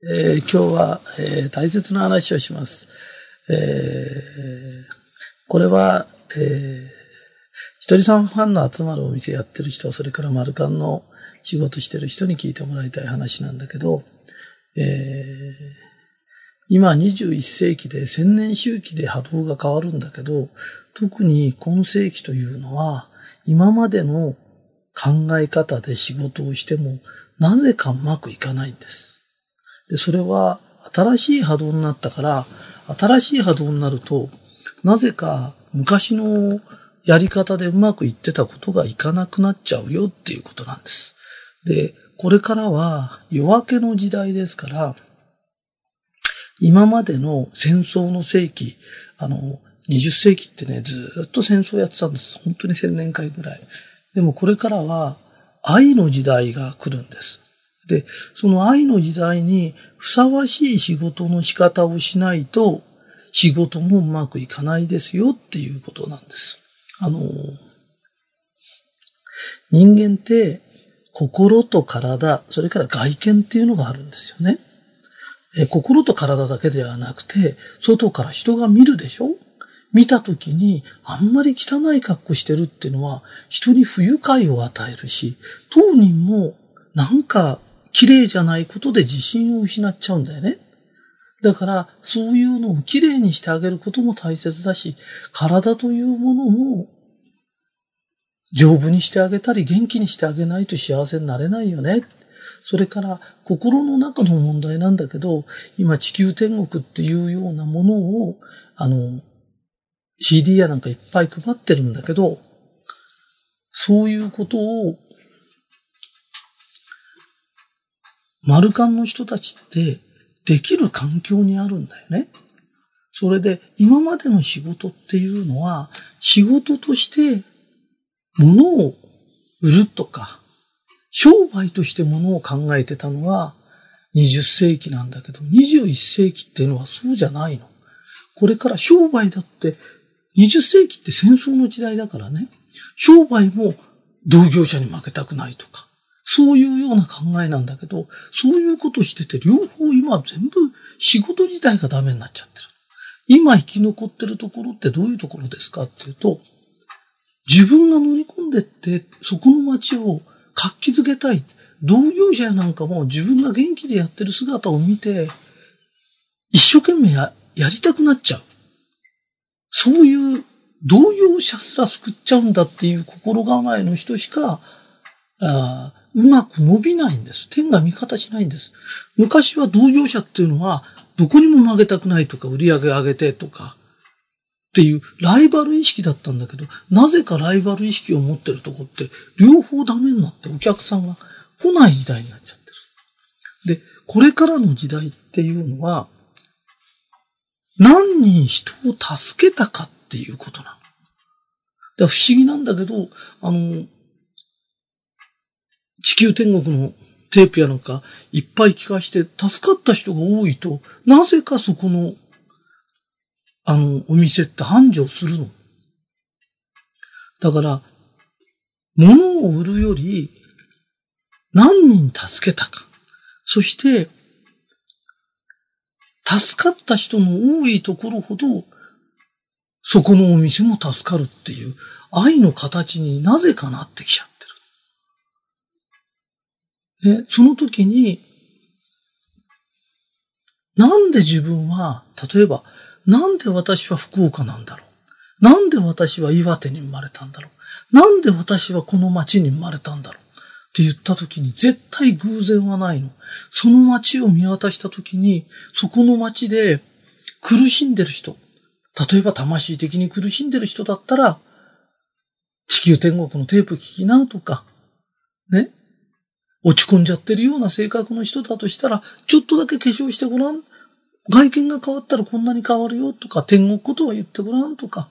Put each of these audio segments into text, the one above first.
えー、今日は、えー、大切な話をします。えー、これは、えー、ひとりさんファンの集まるお店やってる人、それからマルカンの仕事してる人に聞いてもらいたい話なんだけど、えー、今21世紀で千年周期で波動が変わるんだけど、特に今世紀というのは、今までの考え方で仕事をしても、なぜかうまくいかないんです。で、それは新しい波動になったから、新しい波動になると、なぜか昔のやり方でうまくいってたことがいかなくなっちゃうよっていうことなんです。で、これからは夜明けの時代ですから、今までの戦争の世紀、あの、20世紀ってね、ずっと戦争やってたんです。本当に1000年回ぐらい。でもこれからは愛の時代が来るんです。で、その愛の時代にふさわしい仕事の仕方をしないと、仕事もうまくいかないですよっていうことなんです。あの、人間って心と体、それから外見っていうのがあるんですよね。え心と体だけではなくて、外から人が見るでしょ？見たときに、あんまり汚い格好してるっていうのは、人に不愉快を与えるし、当人もなんか綺麗じゃないことで自信を失っちゃうんだよね。だから、そういうのを綺麗にしてあげることも大切だし、体というものも丈夫にしてあげたり元気にしてあげないと幸せになれないよね。それから心の中の問題なんだけど、今地球天国っていうようなものを、あの、CD やなんかいっぱい配ってるんだけど、そういうことをマルカンの人たちってできる環境にあるんだよね。それで今までの仕事っていうのは仕事として物を売るとか商売として物を考えてたのは20世紀なんだけど21世紀っていうのはそうじゃないの。これから商売だって20世紀って戦争の時代だからね商売も同業者に負けたくないとかそういうような考えなんだけど、そういうことしてて、両方今全部仕事自体がダメになっちゃってる。今生き残ってるところってどういうところですかっていうと、自分が乗り込んでって、そこの街を活気づけたい。同業者やなんかも自分が元気でやってる姿を見て、一生懸命ややりたくなっちゃう。そういう同業者すら救っちゃうんだっていう心構えの人しか、あうまく伸びないんです。天が味方しないんです。昔は同業者っていうのは、どこにも負けたくないとか、売り上げ上げてとか、っていうライバル意識だったんだけど、なぜかライバル意識を持ってるとこって、両方ダメになってお客さんが来ない時代になっちゃってる。で、これからの時代っていうのは、何人人を助けたかっていうことなの。不思議なんだけど、あの、地球天国のテープやなんかいっぱい聞かして助かった人が多いと、なぜかそこの、あの、お店って繁盛するの？だから、物を売るより何人助けたか。そして、助かった人の多いところほど、そこのお店も助かるっていう愛の形になぜかなってきちゃう。ね、その時に、なんで自分は、例えば、なんで私は福岡なんだろう？なんで私は岩手に生まれたんだろう？なんで私はこの町に生まれたんだろう？って言った時に絶対偶然はないの。その町を見渡した時に、そこの町で苦しんでる人、例えば魂的に苦しんでる人だったら、地球天国のテープ聞きなとか、ね、落ち込んじゃってるような性格の人だとしたら、ちょっとだけ化粧してごらん。外見が変わったらこんなに変わるよとか、天国ことは言ってごらんとか、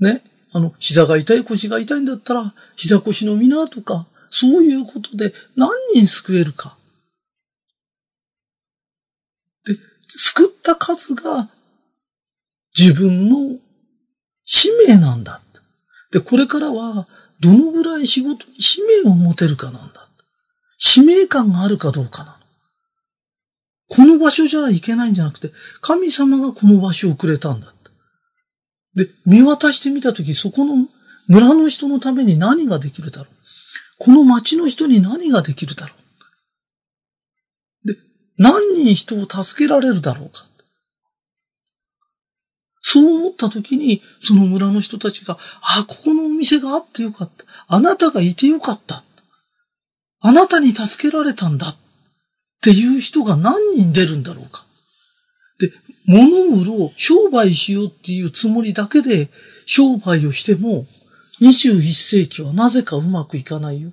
ね。あの、膝が痛い、腰が痛いんだったら、膝腰のみなとか、そういうことで何人救えるか。で、救った数が自分の使命なんだ。で、これからはどのぐらい仕事に使命を持てるかなんだ。使命感があるかどうかなの。この場所じゃいけないんじゃなくて、神様がこの場所をくれたんだ。で、見渡してみたとき、そこの村の人のために何ができるだろう。この町の人に何ができるだろう。で、何人人を助けられるだろうか。そう思った時に、その村の人たちが、ああ、ここのお店があってよかった。あなたがいてよかった。あなたに助けられたんだ。っていう人が何人出るんだろうか。で、物を売ろう、商売しようっていうつもりだけで商売をしても、21世紀はなぜかうまくいかないよ。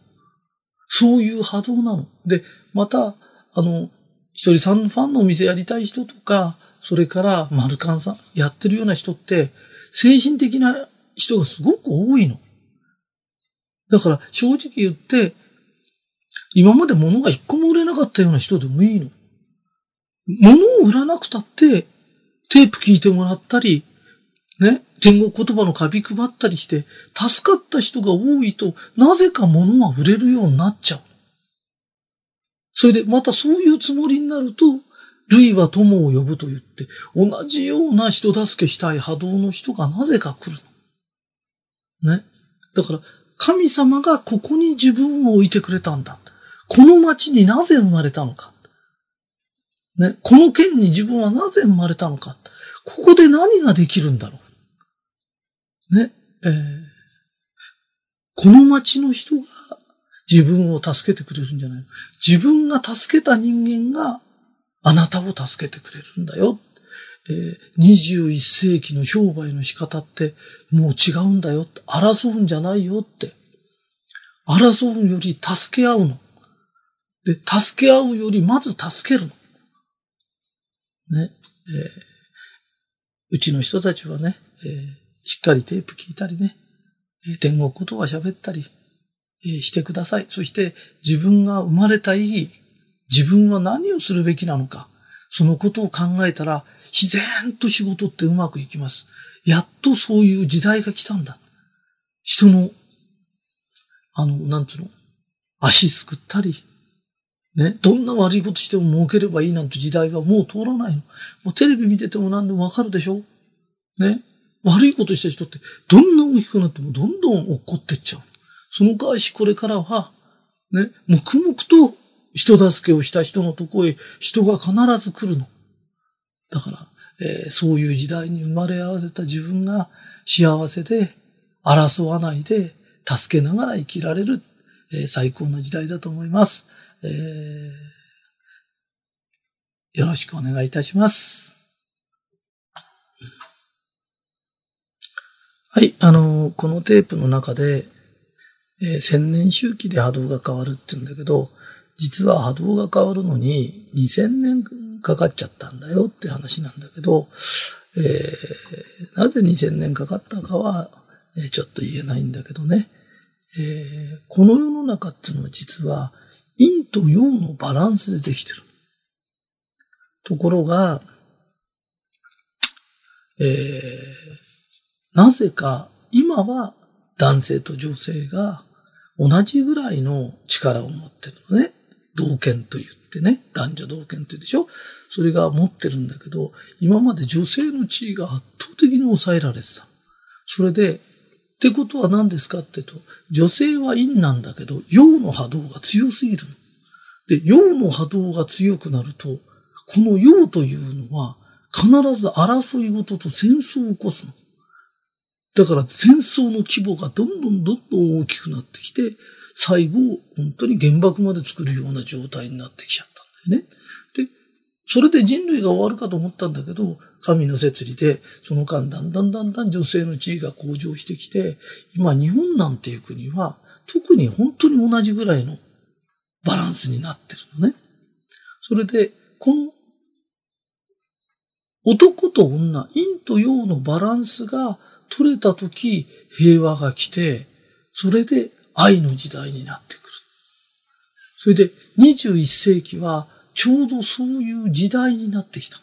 そういう波動なの。で、また、あの、一人さんのファンのお店やりたい人とか、それからマルカンさんやってるような人って、精神的な人がすごく多いの。だから正直言って、今まで物が一個も売れなかったような人でもいいの。物を売らなくたって、テープ聞いてもらったり、ね、天国言葉のカビ配ったりして、助かった人が多いと、なぜか物は売れるようになっちゃう。それで、またそういうつもりになると、類は友を呼ぶと言って、同じような人助けしたい波動の人がなぜか来るの。ね。だから、神様がここに自分を置いてくれたんだ。この町になぜ生まれたのか。ね。この県に自分はなぜ生まれたのか。ここで何ができるんだろう。ね。えー、この町の人が自分を助けてくれるんじゃない自分が助けた人間があなたを助けてくれるんだよ。えー、21世紀の商売の仕方ってもう違うんだよ。争うんじゃないよって。争うより助け合うの。で、助け合うよりまず助けるの。ね。えー、うちの人たちはね、えー、しっかりテープ聞いたりねえ、天国言葉喋ったり、えー、してください。そして自分が生まれた意義、自分は何をするべきなのか、そのことを考えたら、自然と仕事ってうまくいきます。やっとそういう時代が来たんだ。人の、あの、なんつうの、足すくったり、ね、どんな悪いことしても儲ければいいなんて時代はもう通らないの。もうテレビ見てても何でもわかるでしょね。悪いことした人ってどんな大きくなってもどんどん怒ってっちゃう。その代わしこれからは、ね、黙々と人助けをした人のとこへ人が必ず来るの。だから、えー、そういう時代に生まれ合わせた自分が幸せで、争わないで、助けながら生きられる、えー、最高の時代だと思います、えー。よろしくお願いいたします。はい、あのこのテープの中で、えー、千年周期で波動が変わるって言うんだけど、実は波動が変わるのに2000年かかっちゃったんだよって話なんだけど、えー、なぜ2000年かかったかは、えー、ちょっと言えないんだけどね、えー、この世の中っていうのは実は陰と陽のバランスでできてる。ところが、えー、なぜか今は男性と女性が同じぐらいの力を持ってるのね。同権と言ってね、男女同権って言うでしょそれが持ってるんだけど、今まで女性の地位が圧倒的に抑えられてた。それで、ってことは何ですかってと、女性は陰なんだけど、陽の波動が強すぎるの。で、陽の波動が強くなると、この陽というのは、必ず争い事と戦争を起こすの。だから戦争の規模がどんどんどんどん大きくなってきて、最後、本当に原爆まで作るような状態になってきちゃったんだよね。それで人類が終わるかと思ったんだけど、神の摂理で、その間だんだんだんだん女性の地位が向上してきて、今日本なんていう国は、特に本当に同じぐらいのバランスになってるのね。それで、この男と女、陰と陽のバランスが取れたとき、平和が来て、それで愛の時代になってくる。それで21世紀はちょうどそういう時代になってきた。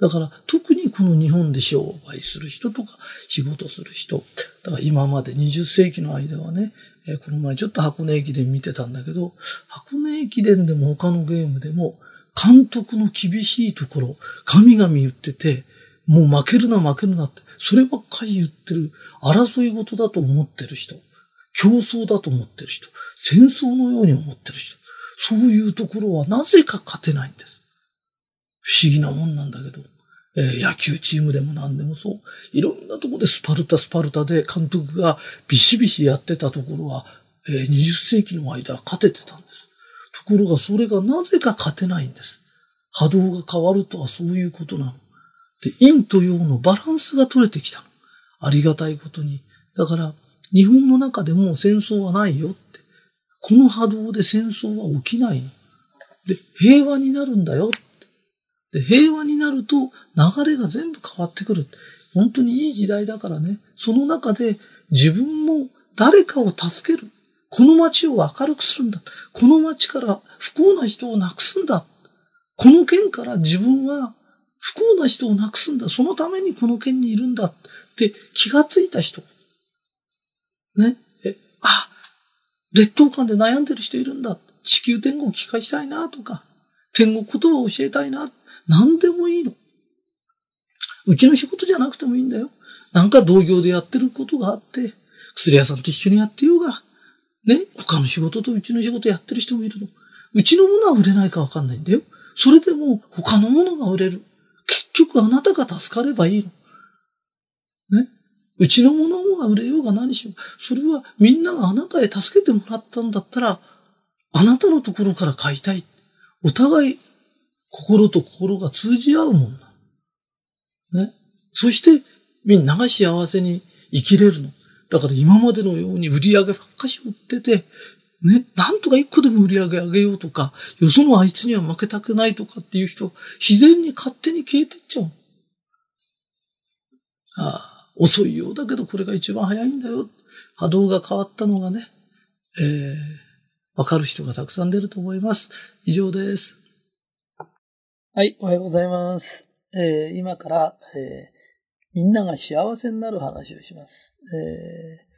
だから特にこの日本で商売する人とか仕事する人。だから今まで20世紀の間はね、えこの前ちょっと箱根駅伝見てたんだけど、箱根駅伝でも他のゲームでも、監督の厳しいところ、神々言ってて、もう負けるな負けるなって、そればっかり言ってる、争い事だと思ってる人、競争だと思ってる人、戦争のように思ってる人、そういうところはなぜか勝てないんです。不思議なもんなんだけど。えー、野球チームでも何でもそう。いろんなとこでスパルタスパルタで監督がビシビシやってたところは、えー、20世紀の間勝ててたんです。ところがそれがなぜか勝てないんです。波動が変わるとはそういうことなの。で、陰と陽のバランスが取れてきたの。ありがたいことに。だから、日本の中でも戦争はないよ。この波動で戦争は起きないの。で、平和になるんだよで、平和になると流れが全部変わってくる。本当にいい時代だからね。その中で自分も誰かを助ける。この街を明るくするんだ。この街から不幸な人をなくすんだ。この県から自分は不幸な人をなくすんだ。そのためにこの県にいるんだって気がついた人。ね。え、あ、劣等感で悩んでる人いるんだ。地球天国を聞かしたいなとか、天国言葉を教えたいな。何でもいいの。うちの仕事じゃなくてもいいんだよ。なんか同業でやってることがあって、薬屋さんと一緒にやってようが、ね、他の仕事とうちの仕事やってる人もいるの。うちのものは売れないかわかんないんだよ。それでも他のものが売れる。結局あなたが助かればいいの。ね？うちのものが売れようが何しよう。それはみんながあなたへ助けてもらったんだったら、あなたのところから買いたい。お互い心と心が通じ合うもんだ。ね。そして、みんなが幸せに生きれるの。だから今までのように売り上げばっかし売ってて、ね、なんとか一個でも売り上げ上げようとか、よそのあいつには負けたくないとかっていう人、自然に勝手に消えてっちゃう。ああ、遅いようだけどこれが一番早いんだよ。波動が変わったのがね、えー、わかる人がたくさん出ると思います。以上です。はい、おはようございます。えー、今から、えー、みんなが幸せになる話をします。えー、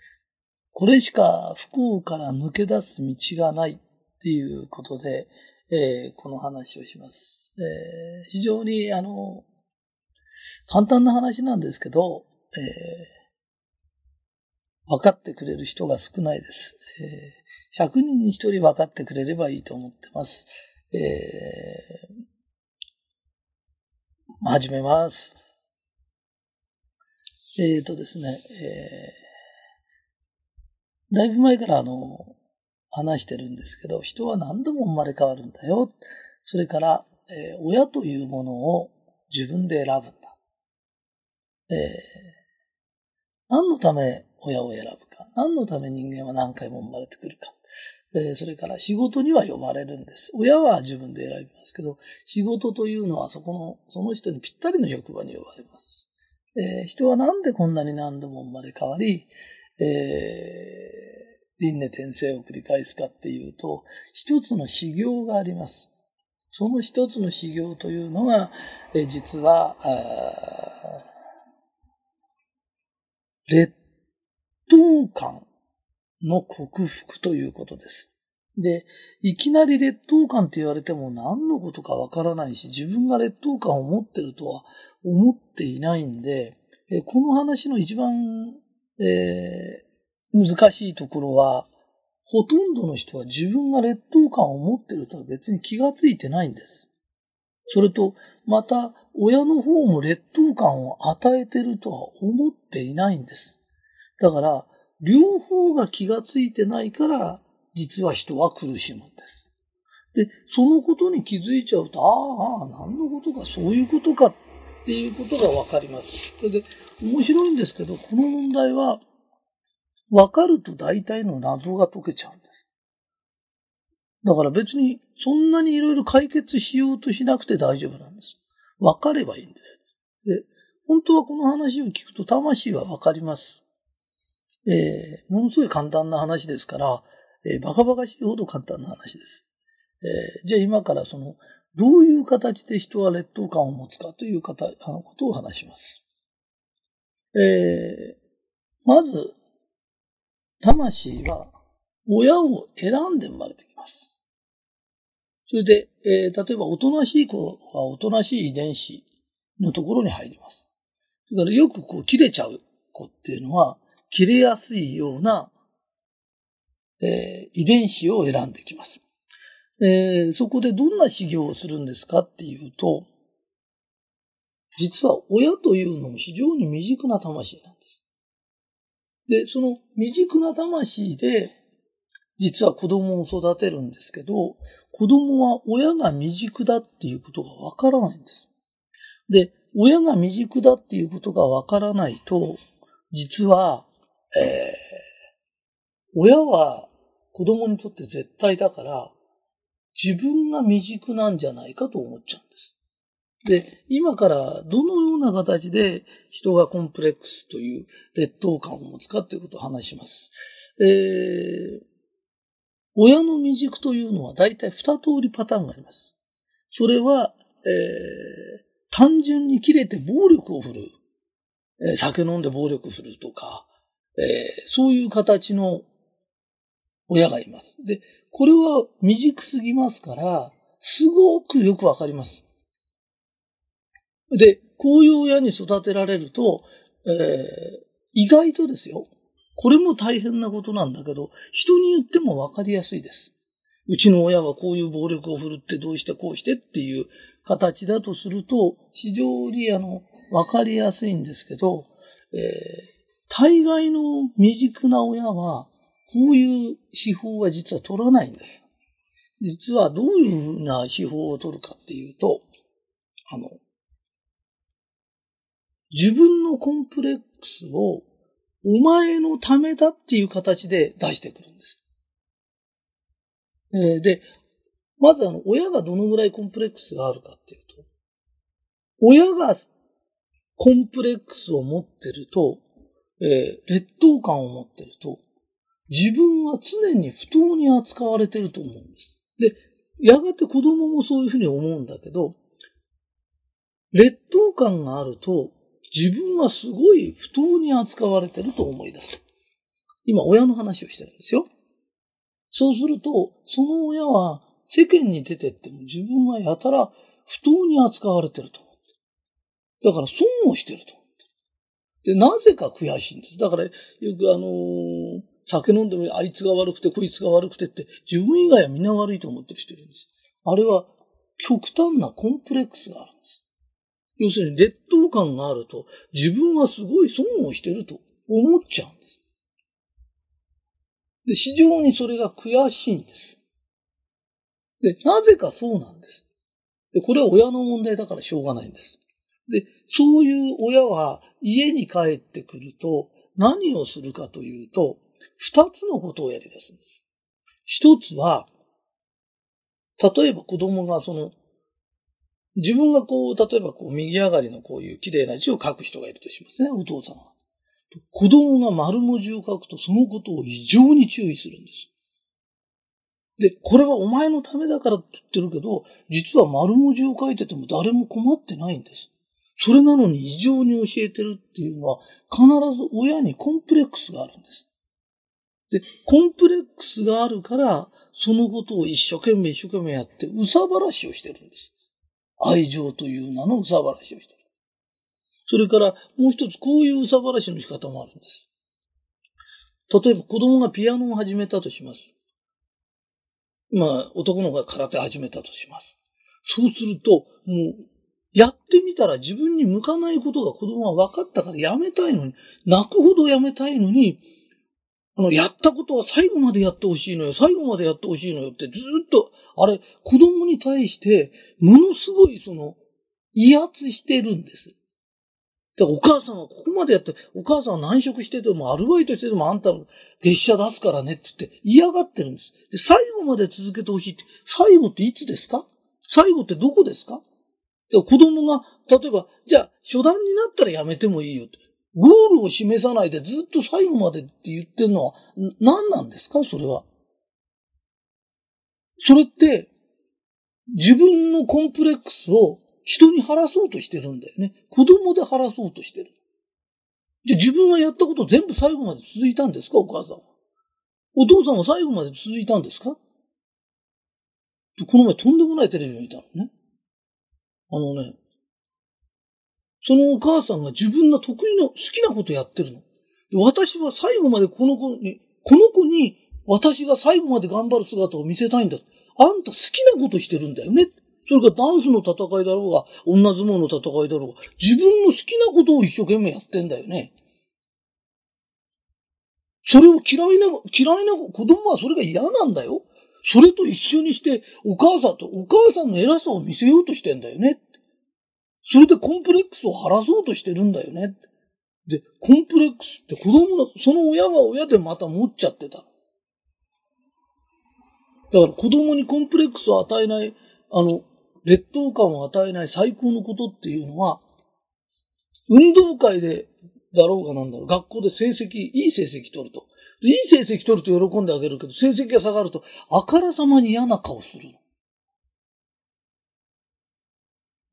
これしか不幸から抜け出す道がないっていうことで、えこの話をします。え非常に、あの、簡単な話なんですけど、え分かってくれる人が少ないです。え100人に1人分かってくれればいいと思ってます。えー始めます。えっ、ー、とですね、えー、だいぶ前からあの、話してるんですけど、人は何度も生まれ変わるんだよ。それから、えー、親というものを自分で選ぶんだ。えー、何のため親を選ぶか。何のため人間は何回も生まれてくるか。それから仕事には呼ばれるんです。親は自分で選びますけど、仕事というのはそこの、その人にぴったりの職場に呼ばれます。えー、人はなんでこんなに何度も生まれ変わり、えー、輪廻転生を繰り返すかっていうと、一つの修行があります。その一つの修行というのが、えー、実は、劣等感の克服ということです。で、いきなり劣等感って言われても何のことかわからないし、自分が劣等感を持ってるとは思っていないんで、えこの話の一番、えー、難しいところは、ほとんどの人は自分が劣等感を持ってるとは別に気がついてないんです。それと、また、親の方も劣等感を与えてるとは思っていないんです。だから、両方が気がついてないから、実は人は苦しむんです。で、そのことに気づいちゃうと、ああ、何のことか、そういうことかっていうことがわかります。それで、面白いんですけど、この問題は、わかると大体の謎が解けちゃうんで。だから別に、そんなにいろいろ解決しようとしなくて大丈夫なんです。わかればいいんです。で、本当はこの話を聞くと魂はわかります。えー、ものすごい簡単な話ですから、えー、バカバカしいほど簡単な話です。えー、じゃあ今からその、どういう形で人は劣等感を持つかという方、あのことを話します。えー、まず、魂は親を選んで生まれてきます。それで、えー、例えば、おとなしい子はおとなしい遺伝子のところに入ります。だからよくこう切れちゃう子っていうのは、切れやすいような、えー、遺伝子を選んできます。えー、そこでどんな修行をするんですかっていうと、実は親というのも非常に未熟な魂なんです。で、その未熟な魂で、実は子供を育てるんですけど、子供は親が未熟だっていうことがわからないんです。で、親が未熟だっていうことがわからないと、実は、えー、親は子供にとって絶対だから、自分が未熟なんじゃないかと思っちゃうんです。で、今からどのような形で人がコンプレックスという劣等感を持つかということを話します。えー、親の未熟というのは大体二通りパターンがあります。それは、えー、単純に切れて暴力を振るう。えー、酒飲んで暴力振るうとか、えー、そういう形の親がいます。で、これは未熟すぎますから、すごくよくわかります。で、こういう親に育てられると、えー、意外とですよ。これも大変なことなんだけど、人に言ってもわかりやすいです。うちの親はこういう暴力を振るってどうしてこうしてっていう形だとすると、非常にあの、わかりやすいんですけど、えー、大概の未熟な親は、こういう手法は実は取らないんです。実はどういうふうな手法を取るかっていうと、あの、自分のコンプレックスをお前のためだっていう形で出してくるんです。え、で、まずあの、親がどのぐらいコンプレックスがあるかっていうと、親がコンプレックスを持ってると、えー、劣等感を持ってると、自分は常に不当に扱われてると思うんです。で、やがて子供もそういうふうに思うんだけど、劣等感があると、自分はすごい不当に扱われてると思い出す。今、親の話をしてるんですよ。そうすると、その親は世間に出てっても自分はやたら不当に扱われてると思って。だから損をしてると思って。で、なぜか悔しいんです。だから、よくあのー、酒飲んでもあいつが悪くてこいつが悪くてって自分以外は皆悪いと思ってる人いるんです。あれは極端なコンプレックスがあるんです。要するに劣等感があると自分はすごい損をしてると思っちゃうんです。で、非常にそれが悔しいんです。で、なぜかそうなんです。で、これは親の問題だからしょうがないんです。で、そういう親は家に帰ってくると何をするかというと、二つのことをやり出すんです。一つは、例えば子供がその、自分がこう、例えばこう、右上がりのこういう綺麗な字を書く人がいるとしますね、お父さんは。子供が丸文字を書くとそのことを異常に注意するんです。で、これはお前のためだからって言ってるけど、実は丸文字を書いてても誰も困ってないんです。それなのに異常に教えてるっていうのは、必ず親にコンプレックスがあるんです。で、コンプレックスがあるから、そのことを一生懸命一生懸命やって、うさばらしをしてるんです。愛情という名のうさばらしをしてる。それから、もう一つ、こういううさばらしの仕方もあるんです。例えば、子供がピアノを始めたとします。まあ、男の子が空手始めたとします。そうすると、もう、やってみたら自分に向かないことが子供は分かったからやめたいのに、泣くほどやめたいのに、あの、やったことは最後までやってほしいのよ、最後までやってほしいのよってずっと、あれ、子供に対して、ものすごいその、威圧してるんです。だからお母さんはここまでやって、お母さんは難色してても、アルバイトしててもあんた月謝出すからねって言って嫌がってるんです。で、最後まで続けてほしいって、最後っていつですか？最後ってどこですか？子供が、例えば、じゃあ、初段になったらやめてもいいよって。ゴールを示さないでずっと最後までって言ってるのは何なんですか？それは。それって、自分のコンプレックスを人に晴らそうとしてるんだよね。子供で晴らそうとしてる。じゃあ自分がやったこと全部最後まで続いたんですか？お母さんは。お父さんは最後まで続いたんですか？この前とんでもないテレビを見たのね。あのね、そのお母さんが自分の得意の好きなことやってるの。私は最後までこの子に、この子に私が最後まで頑張る姿を見せたいんだ。あんた好きなことしてるんだよね。それからダンスの戦いだろうが、女相撲の戦いだろうが、自分の好きなことを一生懸命やってんだよね。それを嫌いな、嫌いな子供はそれが嫌なんだよ。それと一緒にして、お母さんと、お母さんの偉さを見せようとしてんだよね。それでコンプレックスを晴らそうとしてるんだよね。で、コンプレックスって子供の、その親は親でまた持っちゃってた。だから子供にコンプレックスを与えない、あの、劣等感を与えない最高のことっていうのは、運動会でだろうがなんだろう、学校で成績、いい成績取ると。いい成績取ると喜んであげるけど、成績が下がると、あからさまに嫌な顔するの。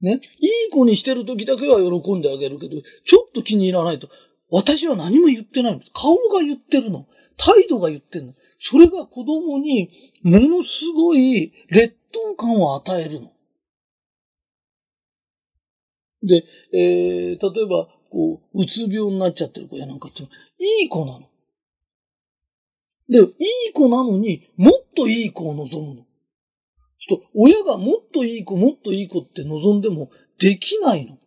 ね。いい子にしてる時だけは喜んであげるけど、ちょっと気に入らないと、私は何も言ってないの。顔が言ってるの。態度が言ってるの。それが子供にものすごい劣等感を与えるの。で、えー、例えば、こう、うつ病になっちゃってる子やなんかって、いい子なの。で、いい子なのに、もっといい子を望むの。ちょっと、親がもっといい子、もっといい子って望んでもできないの。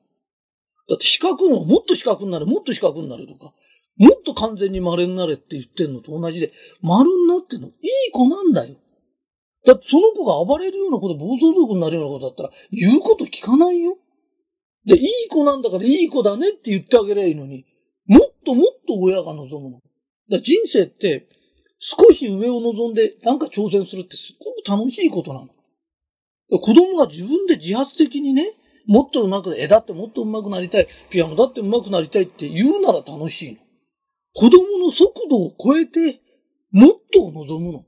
だって資格ももっと資格になれ、もっと資格になれとか、もっと完全に丸になれって言ってんのと同じで、丸になってんの、いい子なんだよ。だってその子が暴れるようなこと、暴走族になるようなことだったら、言うこと聞かないよ。で、いい子なんだからいい子だねって言ってあげればいいのに、もっともっと親が望むの。だ人生って、少し上を望んでなんか挑戦するってすごく楽しいことなの。子供が自分で自発的にね、もっと上手く、絵だってもっと上手くなりたい、ピアノだって上手くなりたいって言うなら楽しいの。子供の速度を超えて、もっと望むの。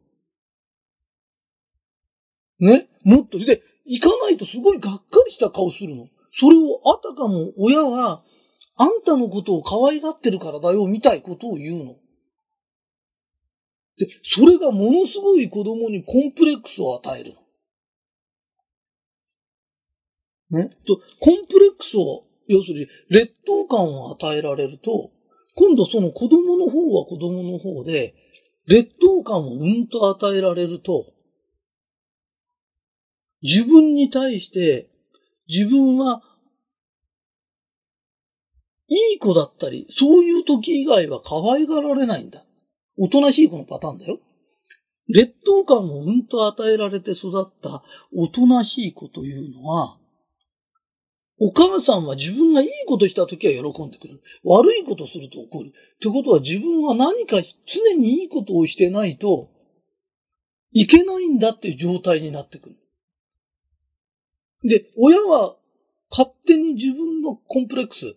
ね？もっと。で、行かないとすごいがっかりした顔するの。それをあたかも親は、あんたのことを可愛がってるからだよ、みたいことを言うの。で、それがものすごい子供にコンプレックスを与えるの。ね。と、コンプレックスを、要するに劣等感を与えられると、今度その子供の方は子供の方で、劣等感をうんと与えられると、自分に対して自分は、いい子だったり、そういう時以外は可愛がられないんだ。おとなしい子のパターンだよ。劣等感をうんと与えられて育ったおとなしい子というのは、お母さんは自分がいいことした時は喜んでくる。悪いことすると怒る。ってことは自分は何か常にいいことをしてないといけないんだっていう状態になってくる。で、親は勝手に自分のコンプレックス、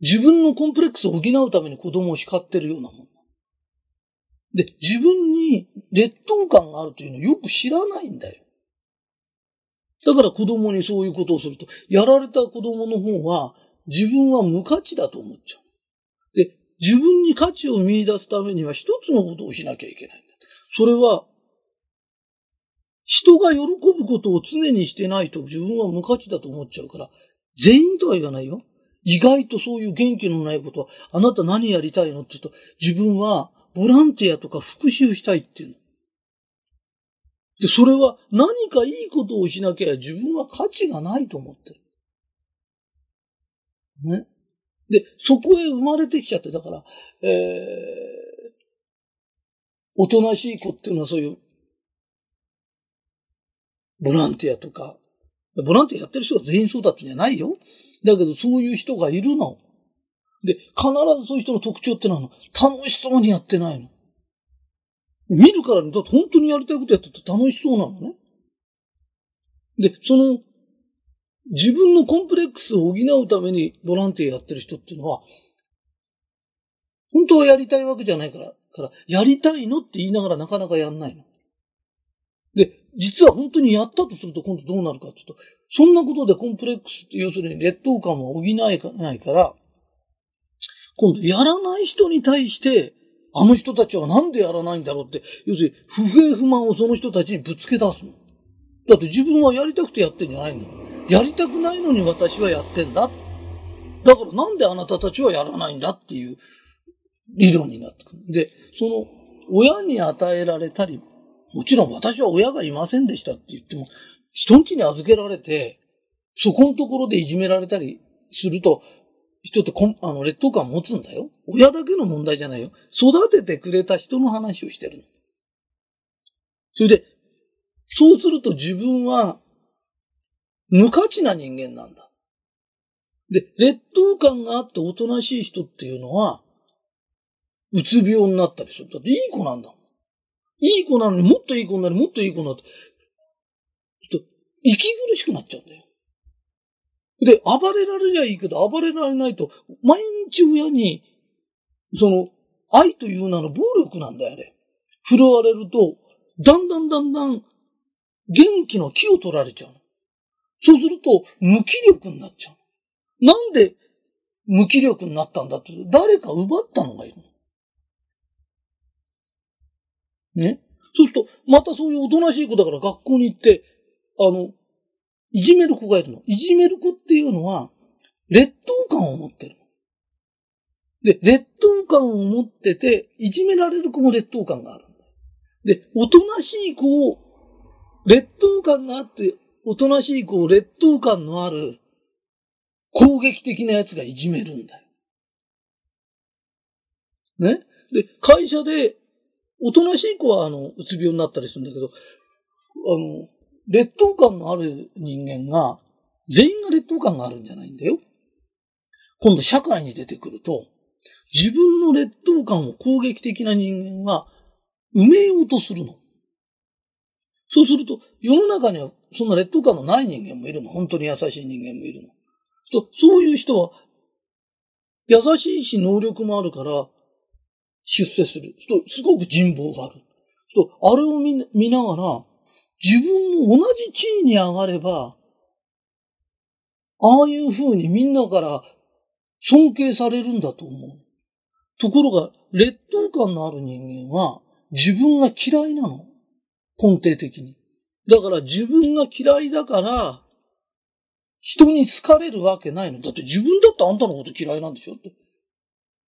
自分のコンプレックスを補うために子供を叱ってるようなもん。で、自分に劣等感があるというのをよく知らないんだよ。だから子供にそういうことをすると、やられた子供の方は自分は無価値だと思っちゃう。で、自分に価値を見出すためには一つのことをしなきゃいけないんだ。それは人が喜ぶことを常にしてないと自分は無価値だと思っちゃうから、全員とは言わないよ。意外とそういう元気のないことは、あなた何やりたいのって言うと、自分はボランティアとか復讐したいっていうの。で、それは何かいいことをしなきゃ自分は価値がないと思ってる。ね。で、そこへ生まれてきちゃって、だから、えー、おとなしい子っていうのはそういうボランティアとか、ボランティアやってる人が全員そうだってんじゃないよ。だけどそういう人がいるの。で、必ずそういう人の特徴ってのは楽しそうにやってないの。見るからに、だって本当にやりたいことやってて楽しそうなのね。で、その、自分のコンプレックスを補うためにボランティアやってる人っていうのは、本当はやりたいわけじゃないから、からやりたいのって言いながらなかなかやんないの。で、実は本当にやったとすると今度どうなるかっていうと、そんなことでコンプレックスって要するに劣等感を補えないから、今度やらない人に対してあの人たちはなんでやらないんだろうって、要するに不平不満をその人たちにぶつけ出すの。だって自分はやりたくてやってんじゃないんだ。やりたくないのに私はやってんだ。だからなんであなたたちはやらないんだっていう理論になってくる。で、その親に与えられたり、もちろん私は親がいませんでしたって言っても、人ん家に預けられて、そこのところでいじめられたりすると、人ってこんあの劣等感持つんだよ。親だけの問題じゃないよ。育ててくれた人の話をしてるの。それで、そうすると自分は無価値な人間なんだ。で、劣等感があっておとなしい人っていうのは、うつ病になったりする。だっていい子なんだもん。いい子なのにもっといい子になる、もっといい子になって、ちょっと息苦しくなっちゃうんだよ。で、暴れられりゃいいけど、暴れられないと、毎日親に、その、愛という名の暴力なんだよ、あれ。振るわれると、だんだんだんだん、元気の気を取られちゃう。そうすると、無気力になっちゃう。なんで無気力になったんだって、誰か奪ったのがいる。ね。そうすると、またそういうおとなしい子だから学校に行って、あの、いじめる子がいるの。いじめる子っていうのは、劣等感を持ってる。で、劣等感を持ってて、いじめられる子も劣等感がある。で、おとなしい子を、劣等感があって、おとなしい子を劣等感のある攻撃的な奴がいじめるんだよ。ね？で、会社で、おとなしい子は、あの、うつ病になったりするんだけど、あの、劣等感のある人間が、全員が劣等感があるんじゃないんだよ。今度社会に出てくると、自分の劣等感を攻撃的な人間が埋めようとするの。そうすると、世の中にはそんな劣等感のない人間もいるの。本当に優しい人間もいるの。そういう人は、優しいし能力もあるから、出世する。すごく人望がある。あれを見見ながら、自分も同じ地位に上がれば、ああいう風にみんなから尊敬されるんだと思う。ところが、劣等感のある人間は自分が嫌いなの。根底的に。だから自分が嫌いだから、人に好かれるわけないの。だって自分だってあんたのこと嫌いなんでしょって。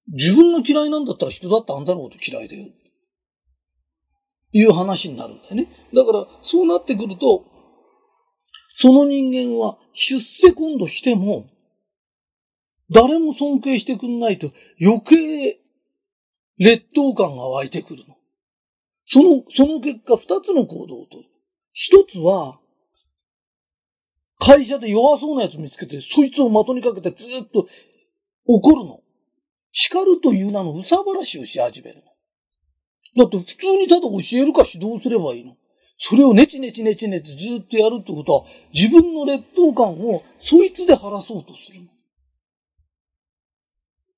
自分が嫌いなんだったら人だってあんたのこと嫌いだよ。いう話になるんだよね。だから、そうなってくると、その人間は出世今度しても、誰も尊敬してくんないと余計劣等感が湧いてくるの。その、その結果二つの行動をとる。一つは、会社で弱そうな奴見つけて、そいつを的にかけてずっと怒るの。叱るという名のうさばらしをし始めるの。だって普通にただ教えるか指導すればいいの。それをネチネチネチネチずっとやるってことは、自分の劣等感をそいつで晴らそうとする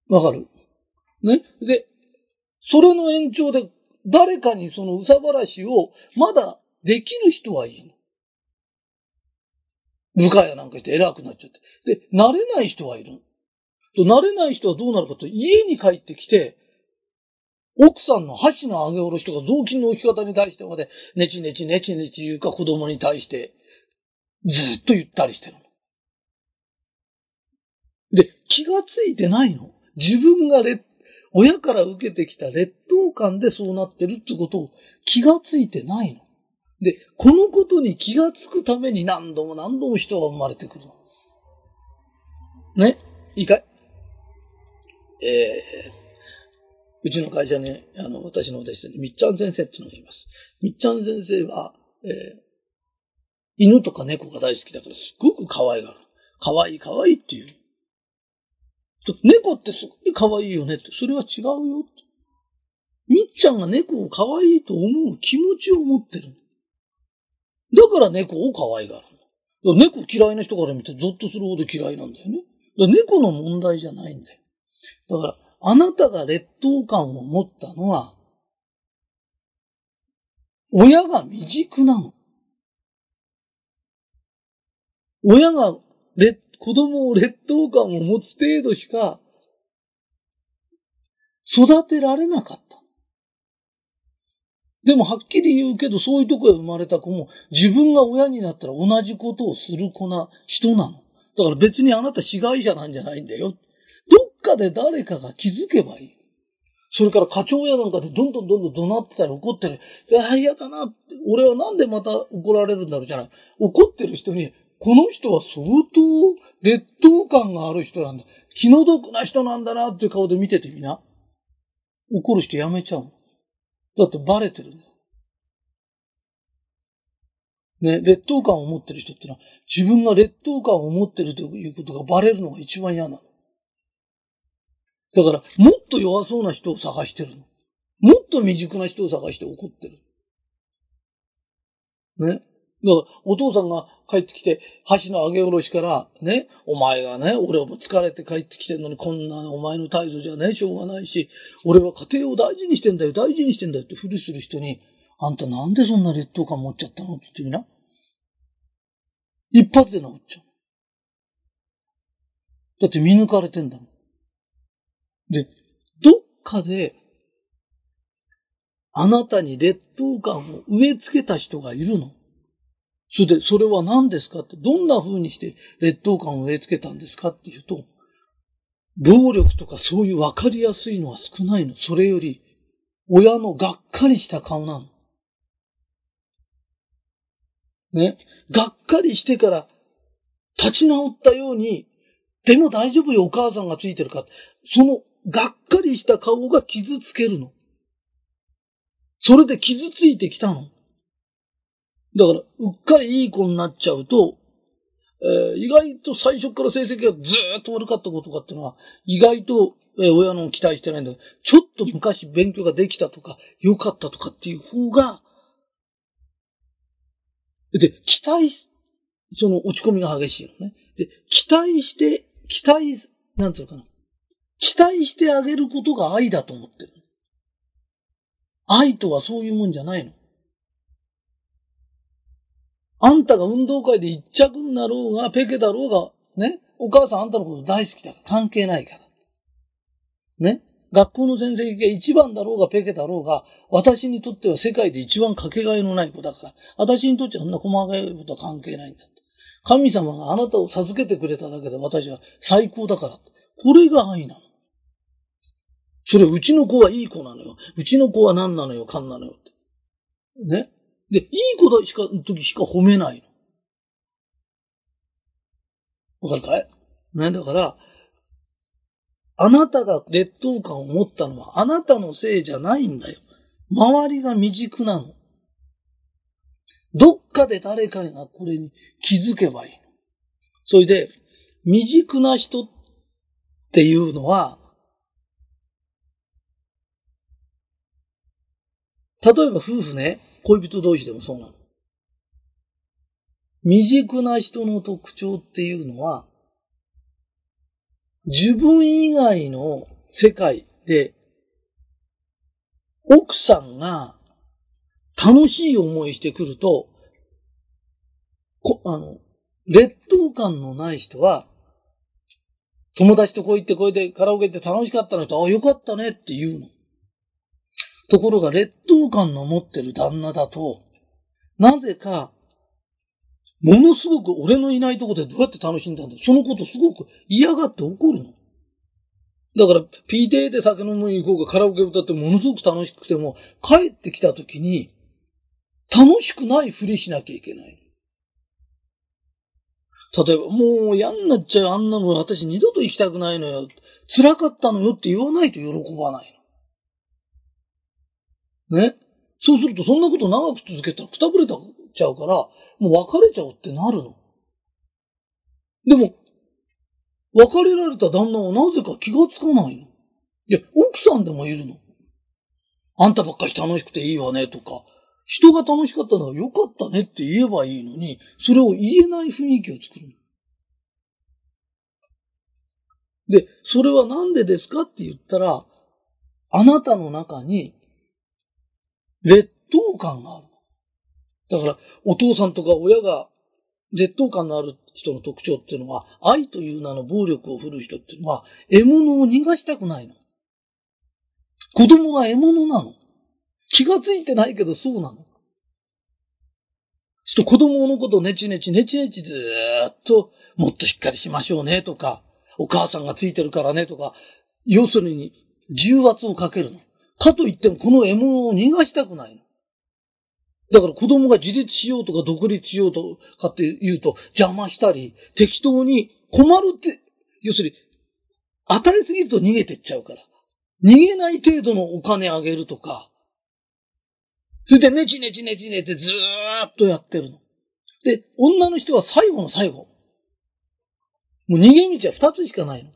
の。わかる？ね？で、それの延長で誰かにそのうさばらしをまだできる人はいいの。部下やなんかいて偉くなっちゃって。で、慣れない人はいる。と慣れない人はどうなるかと、家に帰ってきて、奥さんの箸の上げ下ろしとか雑巾の置き方に対してまで、ネチネチネチネチ言うか子供に対して、ずっと言ったりしてるの。で、気がついてないの。自分が、親から受けてきた劣等感でそうなってるってことを気がついてないの。で、このことに気がつくために何度も何度も人が生まれてくるの。ね？いいかい？えー、うちの会社に、あの、私の弟子に、みっちゃん先生っていうのがいます。みっちゃん先生は、えー、犬とか猫が大好きだからすっごく可愛がる。可愛い可愛いっていう。猫ってすごい可愛いよねって。それは違うよって。みっちゃんが猫を可愛いと思う気持ちを持ってる。だから猫を可愛がる。猫嫌いな人から見てゾッとするほど嫌いなんだよね。猫の問題じゃないんだよ。だから、あなたが劣等感を持ったのは、親が未熟なの。親が子供を劣等感を持つ程度しか育てられなかった。でもはっきり言うけど、そういうとこへ生まれた子も、自分が親になったら同じことをする子な人なの。だから別にあなた被害者なんじゃないんだよ。かで誰かが気づけばいい。それから課長やなんかでどんどんどんどん怒鳴ってたり怒ってる。ああ、嫌だな。俺はなんでまた怒られるんだろうじゃない。怒ってる人に、この人は相当劣等感がある人なんだ。気の毒な人なんだなっていう顔で見ててみな。怒る人やめちゃう。だってバレてるんだ。ね、劣等感を持ってる人ってのは、自分が劣等感を持ってるということがバレるのが一番嫌なの。だから、もっと弱そうな人を探してるの。もっと未熟な人を探して怒ってる。ね。だから、お父さんが帰ってきて、橋の上げ下ろしから、ね、お前がね、俺も疲れて帰ってきてんのに、こんなお前の態度じゃね、しょうがないし、俺は家庭を大事にしてんだよ、大事にしてんだよってふりする人に、あんたなんでそんな劣等感持っちゃったのって言ってみな。一発で治っちゃう。だって見抜かれてんだもん。で、どっかで、あなたに劣等感を植え付けた人がいるの？それで、それは何ですかって、どんな風にして劣等感を植え付けたんですかっていうと、暴力とかそういう分かりやすいのは少ないの。それより、親のがっかりした顔なの。ね？がっかりしてから立ち直ったように、でも大丈夫よ、お母さんがついてるか。そのがっかりした顔が傷つけるの。それで傷ついてきたの。だから、うっかりいい子になっちゃうと、えー、意外と最初から成績がずーっと悪かった子とかっていうのは、意外と、えー、親の期待してないんだけど、ちょっと昔勉強ができたとか、良かったとかっていう方が、で、期待、その落ち込みが激しいのね。で、期待して、期待、なんつうのかな。期待してあげることが愛だと思ってる。愛とはそういうもんじゃないの。あんたが運動会で一着になろうが、ペケだろうが、ね、お母さんあんたのこと大好きだから関係ないから。ね？学校の先生が一番だろうがペケだろうが、私にとっては世界で一番かけがえのない子だから、私にとってはそんな細かいことは関係ないんだ。神様があなたを授けてくれただけで私は最高だから。これが愛なの。それ、うちの子はいい子なのよ。うちの子は何なのよ、勘なのよって。ね？で、いい子だしか、時しか褒めないの。わかるかい？ね、だから、あなたが劣等感を持ったのはあなたのせいじゃないんだよ。周りが未熟なの。どっかで誰かがこれに気づけばいいの。それで、未熟な人っていうのは、例えば夫婦ね、恋人同士でもそうなの。未熟な人の特徴っていうのは、自分以外の世界で、奥さんが楽しい思いしてくると、こあの、劣等感のない人は、友達とこう行ってこうでカラオケ行って楽しかったのと、あ、よかったねって言うの。ところが劣等感の持ってる旦那だと、なぜか、ものすごく俺のいないとこでどうやって楽しんだんだそのことすごく嫌がって怒るの。だから、PTA で酒飲みに行こうかカラオケ歌ってものすごく楽しくても、帰ってきた時に、楽しくないふりしなきゃいけない。例えば、もう嫌になっちゃうあんなの私二度と行きたくないのよ。辛かったのよって言わないと喜ばないの。ねそうするとそんなこと長く続けたらくたぶれちゃうから、もう別れちゃうってなるの。でも、別れられた旦那はなぜか気がつかないの。いや、奥さんでもいるの。あんたばっかし楽しくていいわねとか、人が楽しかったならよかったねって言えばいいのに、それを言えない雰囲気を作るの。で、それはなんでですかって言ったら、あなたの中に劣等感がある。だから、お父さんとか親が劣等感のある人の特徴っていうのは、愛という名の暴力を振るう人っていうのは、獲物を逃がしたくないの。子供が獲物なの。気がついてないけどそうなの。ちょっと子供のことをネチネチネチネチずーっともっとしっかりしましょうねとか、お母さんがついてるからねとか、要するに重圧をかけるの。かといってもこの獲物を逃がしたくないの。だから子供が自立しようとか独立しようとかって言うと邪魔したり、適当に困るって、要するに、与えすぎると逃げてっちゃうから。逃げない程度のお金あげるとか、それでネチネチネチネチずーっとやってるの。で、女の人は最後の最後。もう逃げ道は二つしかないの。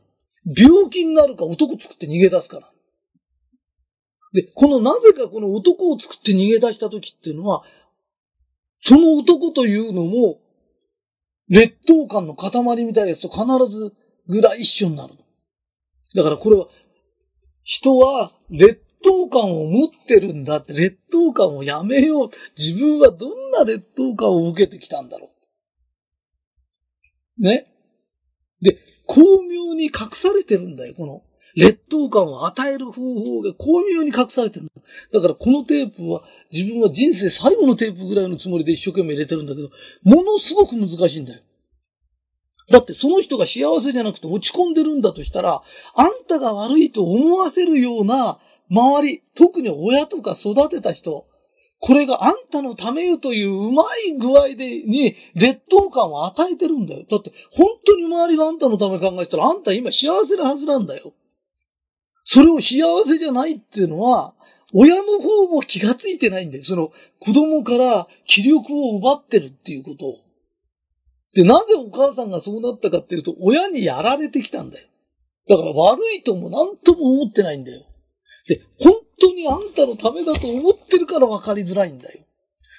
病気になるか男作って逃げ出すから。で、このなぜかこの男を作って逃げ出した時っていうのは、その男というのも、劣等感の塊みたいなやつと必ずぐらい一緒になる。だからこれは、人は劣等感を持ってるんだって、劣等感をやめよう。自分はどんな劣等感を受けてきたんだろう。ね？で、巧妙に隠されてるんだよ、この。劣等感を与える方法が巧妙に隠されてるだからこのテープは自分は人生最後のテープぐらいのつもりで一生懸命入れてるんだけど、ものすごく難しいんだよ。だってその人が幸せじゃなくて落ち込んでるんだとしたら、あんたが悪いと思わせるような周り、特に親とか育てた人、これがあんたのためよといううまい具合で、に劣等感を与えてるんだよ。だって本当に周りがあんたのため考えたらあんた今幸せなはずなんだよ。それを幸せじゃないっていうのは、親の方も気がついてないんだよ。その子供から気力を奪ってるっていうことを。で、なぜお母さんがそうなったかっていうと、親にやられてきたんだよ。だから悪いとも何とも思ってないんだよ。で、本当にあんたのためだと思ってるから分かりづらいんだよ。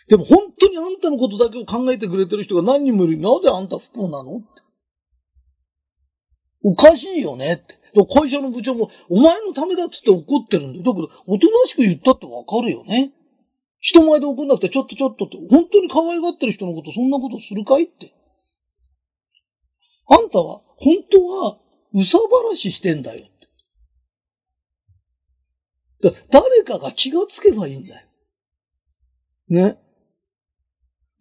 でも本当にあんたのことだけを考えてくれてる人が何人もいる。なぜあんた不幸なの。おかしいよねって。会社の部長も、お前のためだっつって怒ってるんだよ。だけど、おとなしく言ったってわかるよね。人前で怒んなくて、ちょっとちょっとって、本当に可愛がってる人のこと、そんなことするかいって。あんたは、本当は、うさばらししてんだよ。だ誰かが気がつけばいいんだよ。ね。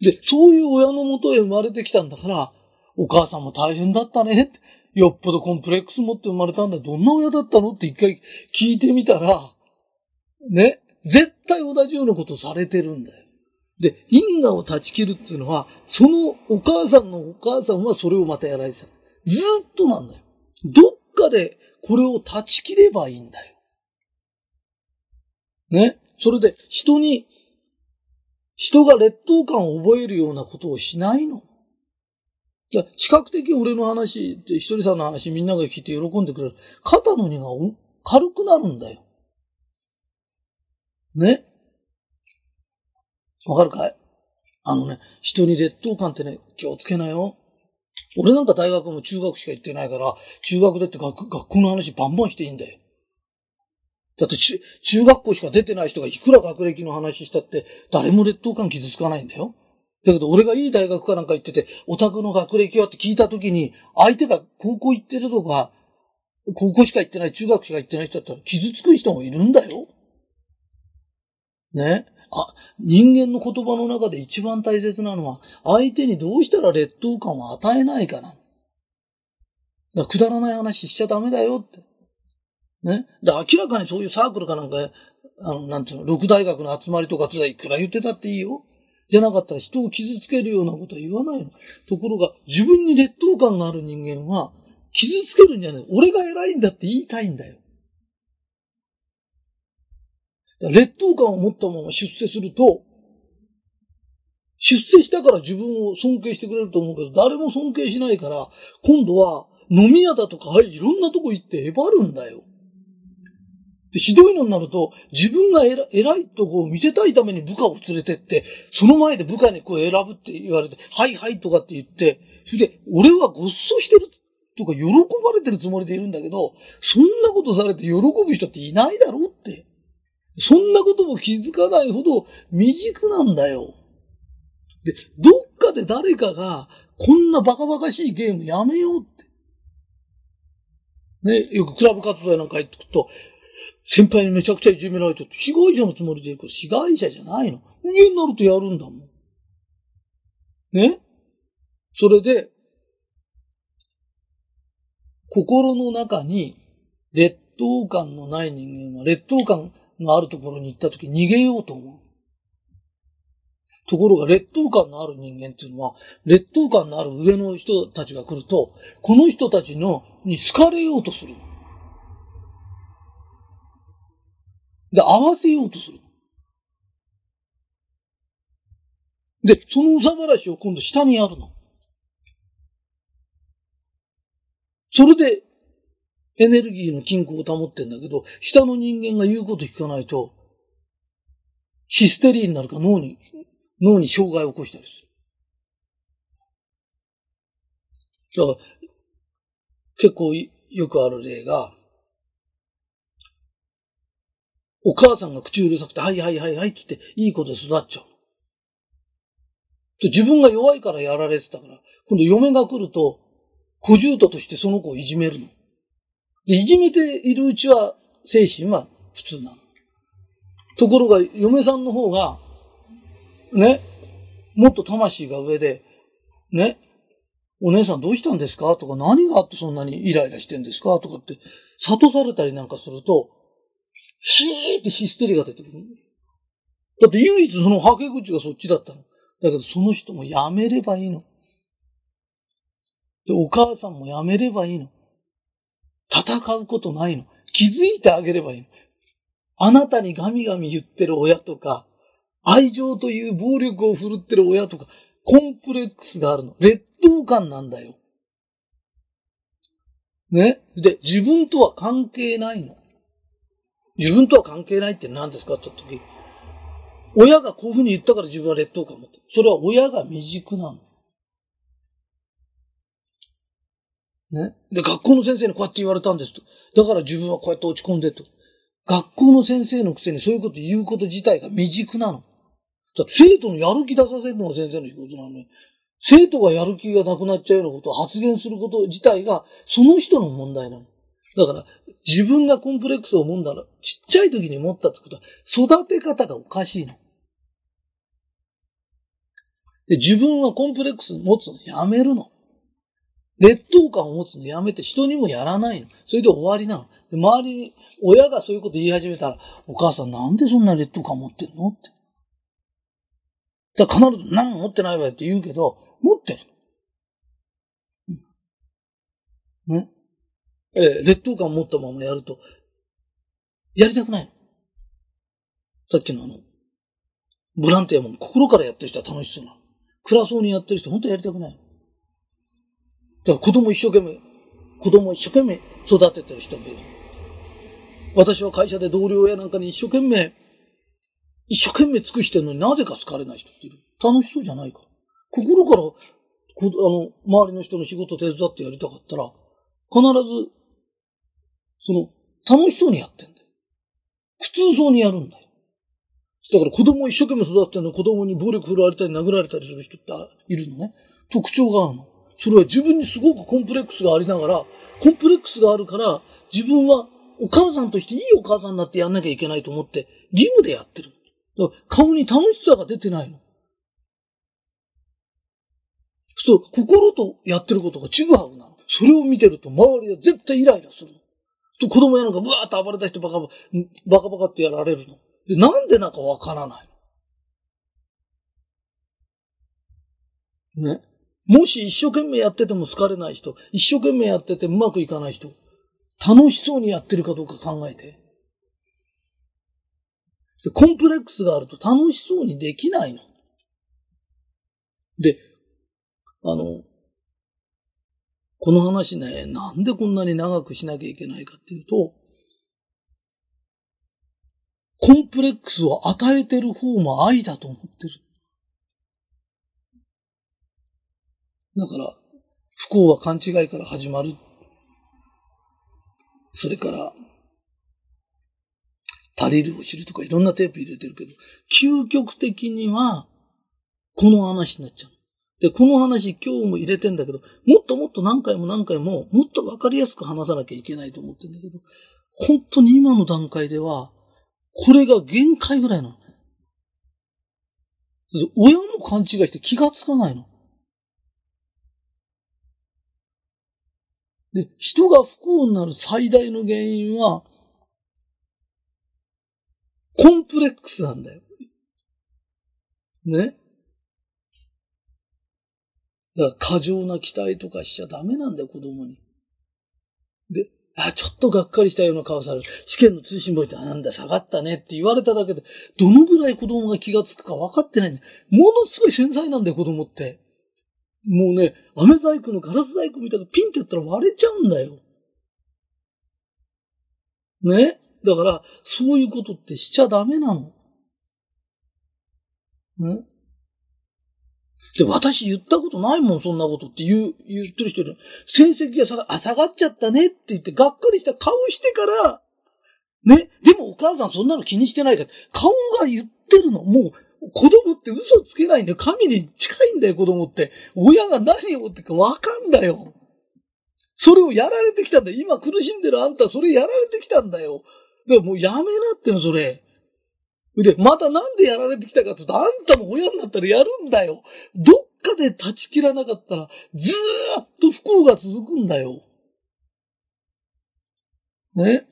で、そういう親のもとへ生まれてきたんだから、お母さんも大変だったねって。よっぽどコンプレックス持って生まれたんだ。どんな親だったの？って一回聞いてみたら、ね、絶対同じようなことされてるんだよ。で、因果を断ち切るっていうのは、そのお母さんのお母さんはそれをまたやられてた。ずっとなんだよ。どっかでこれを断ち切ればいいんだよ。ね？それで人に、人が劣等感を覚えるようなことをしないの。じゃ視覚的俺の話って、ひとりさんの話みんなが聞いて喜んでくれる。肩の荷が軽くなるんだよ。ね？わかるかい？あのね、人に劣等感ってね、気をつけなよ。俺なんか大学も中学しか行ってないから、中学でって学学校の話バンバンしていいんだよ。だって中学校しか出てない人がいくら学歴の話したって、誰も劣等感傷つかないんだよ。だけど俺がいい大学かなんか行ってて、オタクの学歴はって聞いたときに、相手が高校行ってるとか、高校しか行ってない、中学しか行ってない人だったら傷つく人もいるんだよ。ね。あ、人間の言葉の中で一番大切なのは、相手にどうしたら劣等感を与えないかな。だくだらない話しちゃダメだよって。ね。で、明らかにそういうサークルかなんか、あの、なんていうの、六大学の集まりとかいくら言ってたっていいよ。じゃなかったら人を傷つけるようなことは言わないの。ところが、自分に劣等感がある人間は、傷つけるんじゃない。俺が偉いんだって言いたいんだよ。だ劣等感を持ったまま出世すると、出世したから自分を尊敬してくれると思うけど、誰も尊敬しないから、今度は飲み屋だとか、はい、いろんなとこ行ってえばるんだよ。で、ひどいのになると、自分が偉偉いとこを見せたいために部下を連れてって、その前で部下にこう選ぶって言われて、はいはいとかって言って、それで、俺はごっそしてるとか喜ばれてるつもりでいるんだけど、そんなことされて喜ぶ人っていないだろうって。そんなことも気づかないほど未熟なんだよ。で、どっかで誰かが、こんなバカバカしいゲームやめようって。ね、よくクラブ活動なんか行ってくと、先輩にめちゃくちゃいじめられて、被害者のつもりでいく被害者じゃないの？家になるとやるんだもん。ね？それで、心の中に劣等感のない人間は劣等感があるところに行った時逃げようと思う。ところが劣等感のある人間っていうのは、劣等感のある上の人たちが来ると、この人たちの、に好かれようとする。で、合わせようとする。で、そのうさばらしを今度下にやるの。それで、エネルギーの均衡を保ってんだけど、下の人間が言うこと聞かないと、システリーになるか脳に、脳に障害を起こしたりする。だから、結構よくある例が、お母さんが口うるさくて、はいはいはいはいって言って、いい子で育っちゃう。自分が弱いからやられてたから、今度嫁が来ると、小獣ととしてその子をいじめるの。で、いじめているうちは精神は普通なの。ところが、嫁さんの方が、ね、もっと魂が上で、ね、お姉さんどうしたんですか？とか、何があってそんなにイライラしてんですか？とかって、諭されたりなんかすると、ヒーってヒステリが出てくる。だって唯一そのはけ口がそっちだったの。だけどその人もやめればいいの。で、お母さんもやめればいいの。戦うことないの。気づいてあげればいいの。あなたにガミガミ言ってる親とか、愛情という暴力を振るってる親とか、コンプレックスがあるの。劣等感なんだよ。ね？で、自分とは関係ないの。自分とは関係ないって何ですかって言った時、親がこういうふうに言ったから自分は劣等感を持って。それは親が未熟なの。ね？で、学校の先生にこうやって言われたんですと。だから自分はこうやって落ち込んでと。学校の先生のくせにそういうこと言うこと自体が未熟なの。だ生徒のやる気出させるのが先生の仕事なのに、生徒がやる気がなくなっちゃうようなことを発言すること自体がその人の問題なの。だから、自分がコンプレックスを持んだら、ちっちゃい時に持ったってことは、育て方がおかしいの。で自分はコンプレックス持つのやめるの。劣等感を持つのやめて人にもやらないの。それで終わりなの。で周りに、親がそういうこと言い始めたら、お母さんなんでそんな劣等感持ってんの？って。だから必ず何も持ってないわよって言うけど、持ってる。ね。えー、劣等感を持ったままやると、やりたくない。さっきのあの、ボランティアも心からやってる人は楽しそうな。暗そうにやってる人、本当やりたくない。だから子供一生懸命、子供一生懸命育ててる人もいる。私は会社で同僚やなんかに一生懸命、一生懸命尽くしてるのになぜか好かれない人っている。楽しそうじゃないか。心から、あの、周りの人の仕事手伝ってやりたかったら、必ず、その、楽しそうにやってんだよ。苦痛そうにやるんだよ。だから子供を一生懸命育ててるの子供に暴力振られたり殴られたりする人っているのね。特徴があるの。それは自分にすごくコンプレックスがありながら、コンプレックスがあるから、自分はお母さんとしていいお母さんになってやんなきゃいけないと思って、義務でやってる。だから顔に楽しさが出てないの。そう、心とやってることがちぐはぐなの。それを見てると周りは絶対イライラするの。子供やなんかブワーッと暴れた人バカバカ、バカってやられるの？で、なんでなんかわからないの？ね？もし一生懸命やってても好かれない人、一生懸命やっててうまくいかない人、楽しそうにやってるかどうか考えて。でコンプレックスがあると楽しそうにできないの。で、あの、この話ね、なんでこんなに長くしなきゃいけないかっていうと、コンプレックスを与えてる方も愛だと思ってる。だから、不幸は勘違いから始まる。それから、足りるを知るとかいろんなテープ入れてるけど、究極的には、この話になっちゃう。で、この話今日も入れてんだけど、もっともっと何回も何回も、もっとわかりやすく話さなきゃいけないと思ってんだけど、本当に今の段階では、これが限界ぐらいなの。親も勘違いして気がつかないの。で、人が不幸になる最大の原因は、コンプレックスなんだよ。ね？だから過剰な期待とかしちゃダメなんだよ、子供に。で、あ、ちょっとがっかりしたような顔される。試験の通信簿ってあなんだ、下がったねって言われただけで、どのぐらい子供が気がつくか分かってないんだ。ものすごい繊細なんだよ、子供って。もうね、飴細工のガラス細工みたいなピンってやったら割れちゃうんだよ。ね？だから、そういうことってしちゃダメなの。ね？で、私言ったことないもん、そんなことって言う、言ってる人で、成績が下が、あ、下がっちゃったねって言って、がっかりした顔してから、ね、でもお母さんそんなの気にしてないから、顔が言ってるの。もう、子供って嘘つけないんだよ。神に近いんだよ、子供って。親が何をってかわかんだよ。それをやられてきたんだよ。今苦しんでるあんた、それやられてきたんだよ。だからもうやめなっての、それ。で、またなんでやられてきたかって言うと、あんたも親になったらやるんだよ。どっかで断ち切らなかったら、ずーっと不幸が続くんだよ。ね？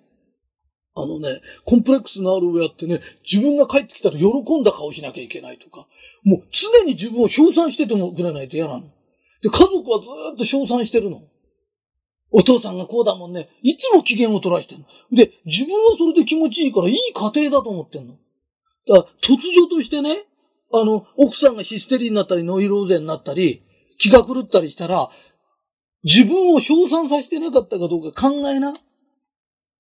あのね、コンプレックスのある親ってね、自分が帰ってきたら喜んだ顔しなきゃいけないとか、もう常に自分を称賛しててもくれないと嫌なの。で、家族はずーっと称賛してるの。お父さんがこうだもんね。いつも機嫌を取らしてるの。で、自分はそれで気持ちいいからいい家庭だと思ってんの。だ突如としてね、あの、奥さんがヒステリーになったり、ノイローゼになったり、気が狂ったりしたら、自分を称賛させてなかったかどうか考えな。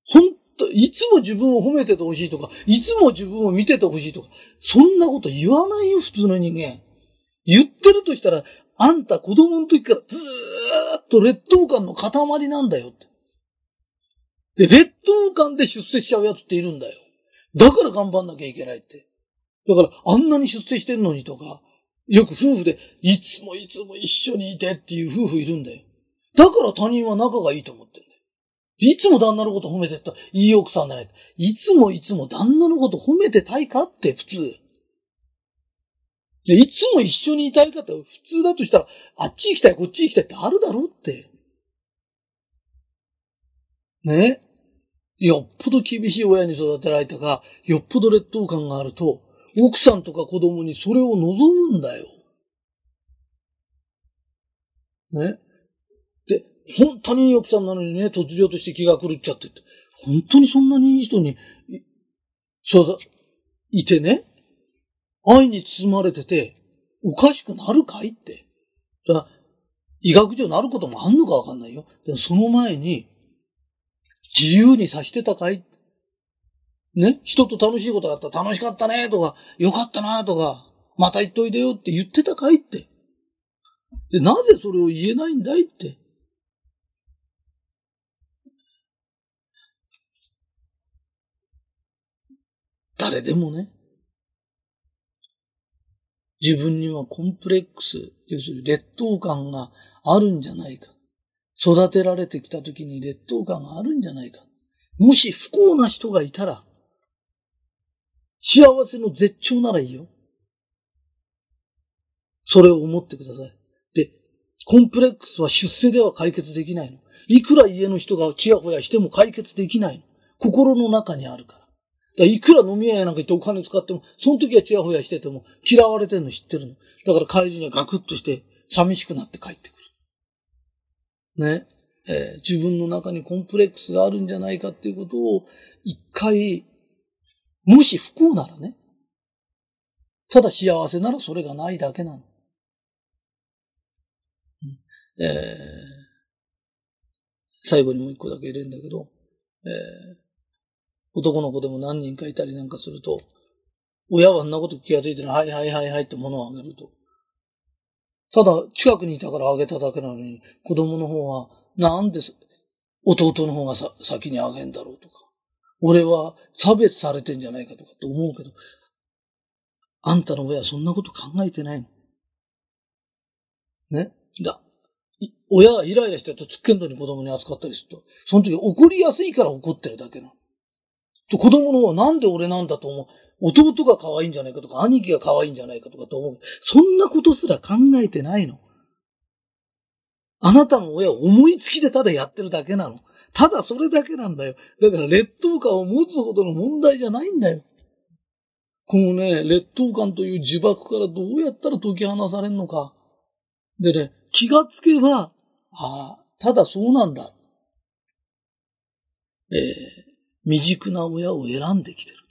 ほんと、いつも自分を褒めててほしいとか、いつも自分を見ててほしいとか、そんなこと言わないよ、普通の人間。言ってるとしたら、あんた子供の時からずーっと劣等感の塊なんだよって。で、劣等感で出世しちゃうやつっているんだよ。だから頑張んなきゃいけないって。だから、あんなに出世してんのにとか、よく夫婦で、いつもいつも一緒にいてっていう夫婦いるんだよ。だから他人は仲がいいと思ってんだよ。いつも旦那のこと褒めてった。いい奥さんだね。いつもいつも旦那のこと褒めてたいかって普通。いつも一緒にいたいかって普通だとしたら、あっち行きたい、こっち行きたいってあるだろうって。ね？よっぽど厳しい親に育てられたか、よっぽど劣等感があると、奥さんとか子供にそれを望むんだよ。ね？で、本当にいい奥さんなのにね、突如として気が狂っちゃってて。本当にそんなにいい人に、そうだ、いてね、愛に包まれてて、おかしくなるかいって。だ医学上なることもあんのかわかんないよ。でもその前に、自由にさしてたかい？ね？人と楽しいことがあったら楽しかったねとか、よかったなとか、また言っといでよって言ってたかいって。で、なぜそれを言えないんだいって。誰でもね、自分にはコンプレックス、要するに劣等感があるんじゃないか。育てられてきた時に劣等感があるんじゃないか。もし不幸な人がいたら、幸せの絶頂ならいいよ。それを思ってください。で、コンプレックスは出世では解決できないの。いくら家の人がチヤホヤしても解決できないの。心の中にあるから。だからいくら飲み屋やなんか行ってお金使っても、その時はチヤホヤしてても嫌われてるの知ってるの。だから帰りにはガクッとして寂しくなって帰ってくる。ね、えー、自分の中にコンプレックスがあるんじゃないかっていうことを一回、もし不幸ならね、ただ幸せならそれがないだけなの。えー、最後にもう一個だけ入れるんだけど、えー、男の子でも何人かいたりなんかすると、親はあんなこと気がついてるはいはいはいはいって物をあげると、ただ、近くにいたからあげただけなのに、子供の方は、なんで弟の方がさ先にあげんだろうとか、俺は差別されてんじゃないかとかって思うけど、あんたの親はそんなこと考えてないの。ね？だ。親がイライラしてると、つっけんどに子供に扱ったりすると、その時怒りやすいから怒ってるだけなの。と子供の方はなんで俺なんだと思う？弟が可愛いんじゃないかとか、兄貴が可愛いんじゃないかとかと思う。そんなことすら考えてないの。あなたの親は思いつきでただやってるだけなの。ただそれだけなんだよ。だから劣等感を持つほどの問題じゃないんだよ。このね、劣等感という呪縛からどうやったら解き放されるのか。でね、気がつけば、ああ、ただそうなんだ。えー、未熟な親を選んできてる。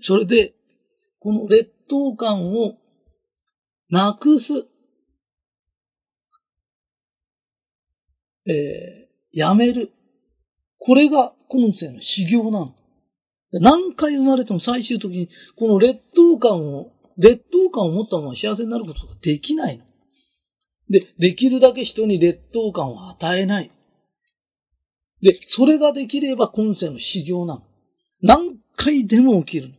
それで、この劣等感をなくす。えー、やめる。これが今世の修行なの。何回生まれても最終的に、この劣等感を、劣等感を持ったまま幸せになることができないの。で、できるだけ人に劣等感を与えない。で、それができれば今世の修行なの。何回でも起きる。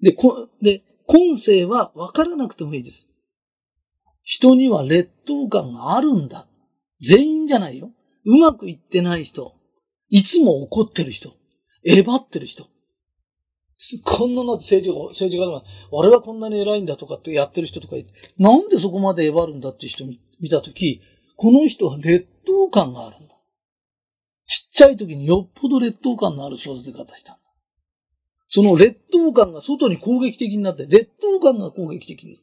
で、こ、で、今世は分からなくてもいいです。人には劣等感があるんだ。全員じゃないよ。うまくいってない人。いつも怒ってる人。えばってる人。こんななって政治家、政治家でも、俺はこんなに偉いんだとかってやってる人とかなんでそこまでえばるんだって人見たとき、この人は劣等感があるんだ。ちっちゃい時によっぽど劣等感のある育て方したんだ。その劣等感が外に攻撃的になって、劣等感が攻撃的になっ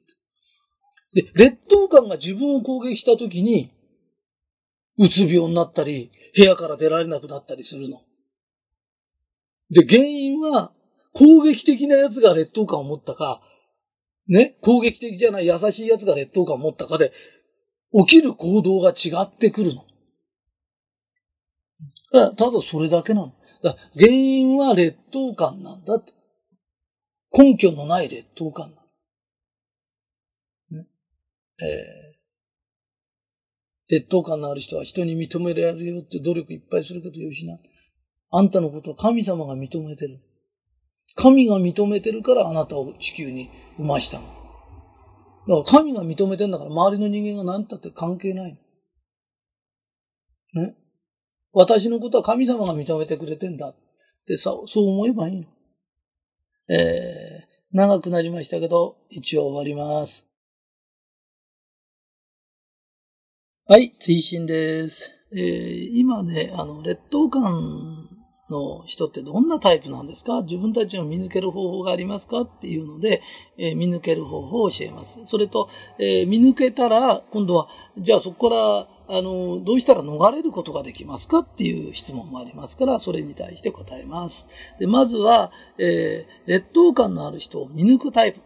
て。で、劣等感が自分を攻撃した時に、うつ病になったり、部屋から出られなくなったりするの。で、原因は、攻撃的な奴が劣等感を持ったか、ね、攻撃的じゃない優しい奴が劣等感を持ったかで、起きる行動が違ってくるの。ただそれだけなの。だ原因は劣等感なんだって。根拠のない劣等感なの。ねえー、劣等感のある人は人に認められるよって努力いっぱいするけどよしな。あんたのことは神様が認めてる。神が認めてるからあなたを地球に生ましたの。だから神が認めてんだから周りの人間が何たって関係ないの。ね。私のことは神様が認めてくれてんだってさ、そう思えばいいの。えー、長くなりましたけど、一応終わります。はい、追伸です。えー、今ね、あの、劣等感の人ってどんなタイプなんですか？自分たちを見抜ける方法がありますか？っていうので、えー、見抜ける方法を教えます。それと、えー、見抜けたら、今度は、じゃあそこからあの、どうしたら逃れることができますか？っていう質問もありますから、それに対して答えます。で、まずは、えー、劣等感のある人を見抜くタイプ。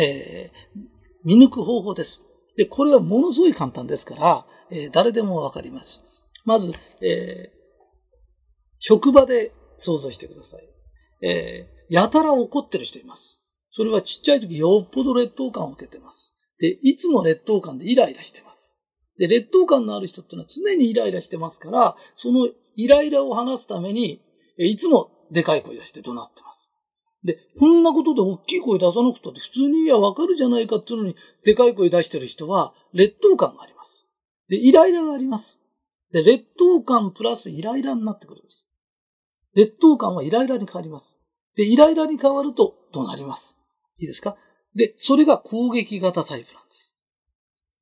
えー、見抜く方法です。で、これはものすごい簡単ですから、えー、誰でもわかります。まず、えー、職場で想像してください。えー、やたら怒ってる人います。それはちっちゃい時よっぽど劣等感を受けてます。で、いつも劣等感でイライラしてます。で、劣等感のある人ってのは常にイライラしてますから、そのイライラを話すために、いつもでかい声出して怒鳴ってます。で、こんなことで大きい声出さなくたって普通にいやわかるじゃないかっていうのに、でかい声出してる人は劣等感があります。で、イライラがあります。で、劣等感プラスイライラになってくるんです。劣等感はイライラに変わります。で、イライラに変わると怒鳴ります。いいですか？で、それが攻撃型タイプなんです。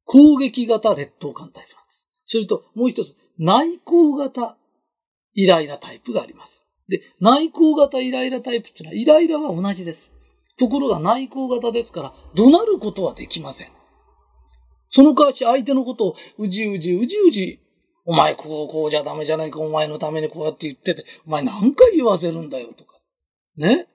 攻撃型劣等感タイプなんです。それと、もう一つ、内向型イライラタイプがあります。で、内向型イライラタイプっていうのは、イライラは同じです。ところが内向型ですから、怒鳴ることはできません。その代わし相手のことをうじうじうじうじ、お前こうこうじゃダメじゃないか、お前のためにこうやって言ってて、お前何回言わせるんだよとか。ね？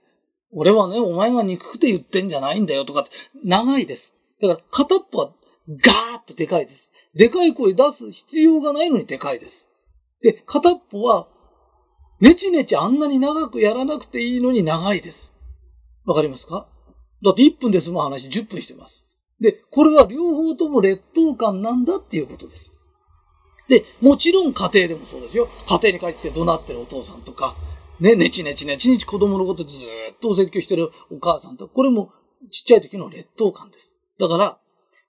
俺はね、お前が憎くて言ってんじゃないんだよとかって、長いです。だから片っぽはガーッとでかいです。でかい声出す必要がないのにでかいです。で、片っぽは、ねちねちあんなに長くやらなくていいのに長いです。わかりますか？だって1分で済む話10分してます。で、これは両方とも劣等感なんだっていうことです。で、もちろん家庭でもそうですよ。家庭に帰って怒鳴ってるお父さんとか、ね、ねちねちねちねち子供のことずっとお説教してるお母さんとか、これもちっちゃい時の劣等感です。だから、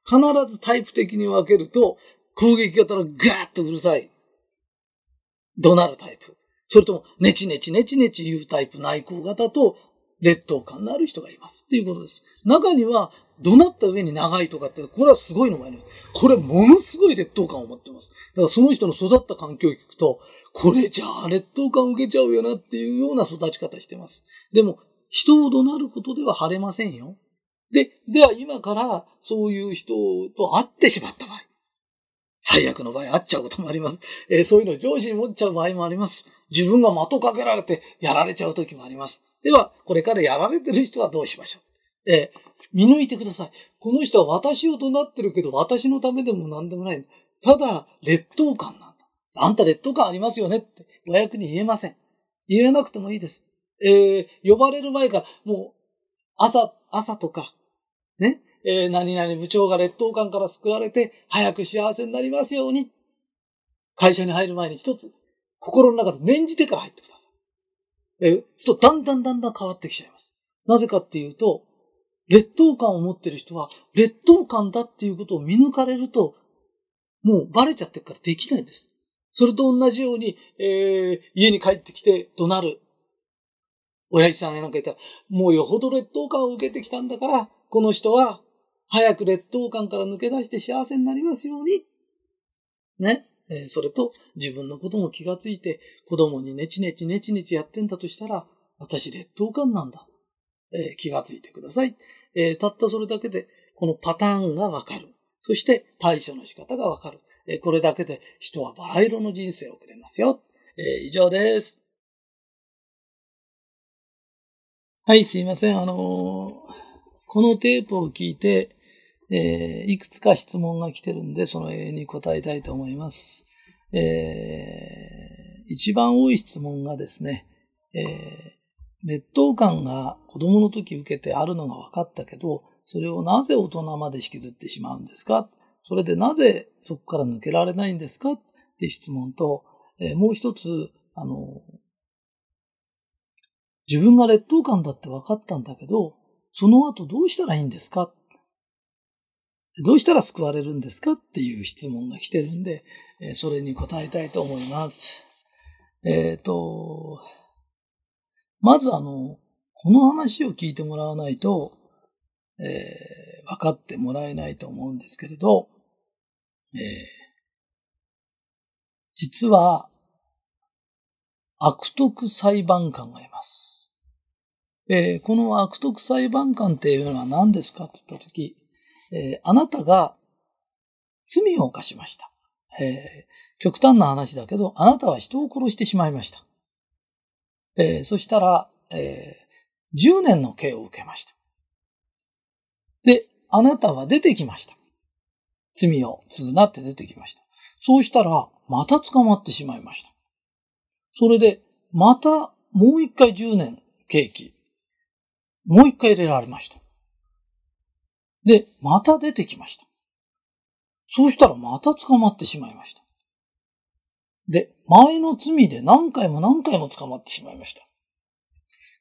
必ずタイプ的に分けると、攻撃型のガーッとうるさい、怒鳴るタイプ。それとも、ネチネチネチネチ言うタイプ内向型と、劣等感のある人がいます。っていうことです。中には、怒鳴った上に長いとかって、これはすごいのがあります。これ、ものすごい劣等感を持ってます。だからその人の育った環境を聞くと、これじゃあ劣等感を受けちゃうよなっていうような育ち方してます。でも、人を怒鳴ることでは晴れませんよ。で、では今からそういう人と会ってしまった場合、最悪の場合会っちゃうこともあります。えー、そういうのを上司に持っちゃう場合もあります。自分が的かけられてやられちゃう時もあります。では、これからやられてる人はどうしましょう。えー、見抜いてください。この人は私を怒鳴ってるけど、私のためでも何でもない。ただ、劣等感なんだ。あんた劣等感ありますよねって、和訳に言えません。言えなくてもいいです。えー、呼ばれる前から、もう、朝、朝とか、ね、えー、何々部長が劣等感から救われて、早く幸せになりますように。会社に入る前に一つ、心の中で念じてから入ってください。えー、と、だんだんだんだん変わってきちゃいます。なぜかっていうと、劣等感を持ってる人は、劣等感だっていうことを見抜かれると、もうバレちゃってるからできないんです。それと同じように、えー、家に帰ってきて怒鳴る。親父さんがなんか言ったら、もうよほど劣等感を受けてきたんだから、この人は早く劣等感から抜け出して幸せになりますように。ね。えー、それと自分のことも気がついて子供にネチネチネチネチやってんだとしたら、私劣等感なんだ。えー、気がついてください。えー、たったそれだけで、このパターンがわかる。そして対処の仕方がわかる。えこれだけで人はバラ色の人生を送れますよ。え以上です。はい、すいません。あのこのテープを聞いて、えいくつか質問が来てるんで、その絵に答えたいと思います。えー、一番多い質問がですね、え劣等感が子供の時受けてあるのが分かったけど、それをなぜ大人まで引きずってしまうんですか？それでなぜそこから抜けられないんですか？って質問と、えー、もう一つ、あの、自分が劣等感だって分かったんだけど、その後どうしたらいいんですか？どうしたら救われるんですか？っていう質問が来てるんで、えー、それに答えたいと思います。えっ、ー、と、まずあの、この話を聞いてもらわないと、えー、分かってもらえないと思うんですけれど、えー、実は、悪徳裁判官がいます。えー、この悪徳裁判官っていうのは何ですかって言ったとき、えー、あなたが罪を犯しました。えー、極端な話だけど、あなたは人を殺してしまいました。えー、そしたら、えー、10年の刑を受けました。で、あなたは出てきました。罪を償って出てきました。そうしたら、また捕まってしまいました。それで、また、もう一回10年刑期、もう一回入れられました。で、また出てきました。そうしたらまた捕まってしまいました。で、前の罪で何回も何回も捕まってしまいました。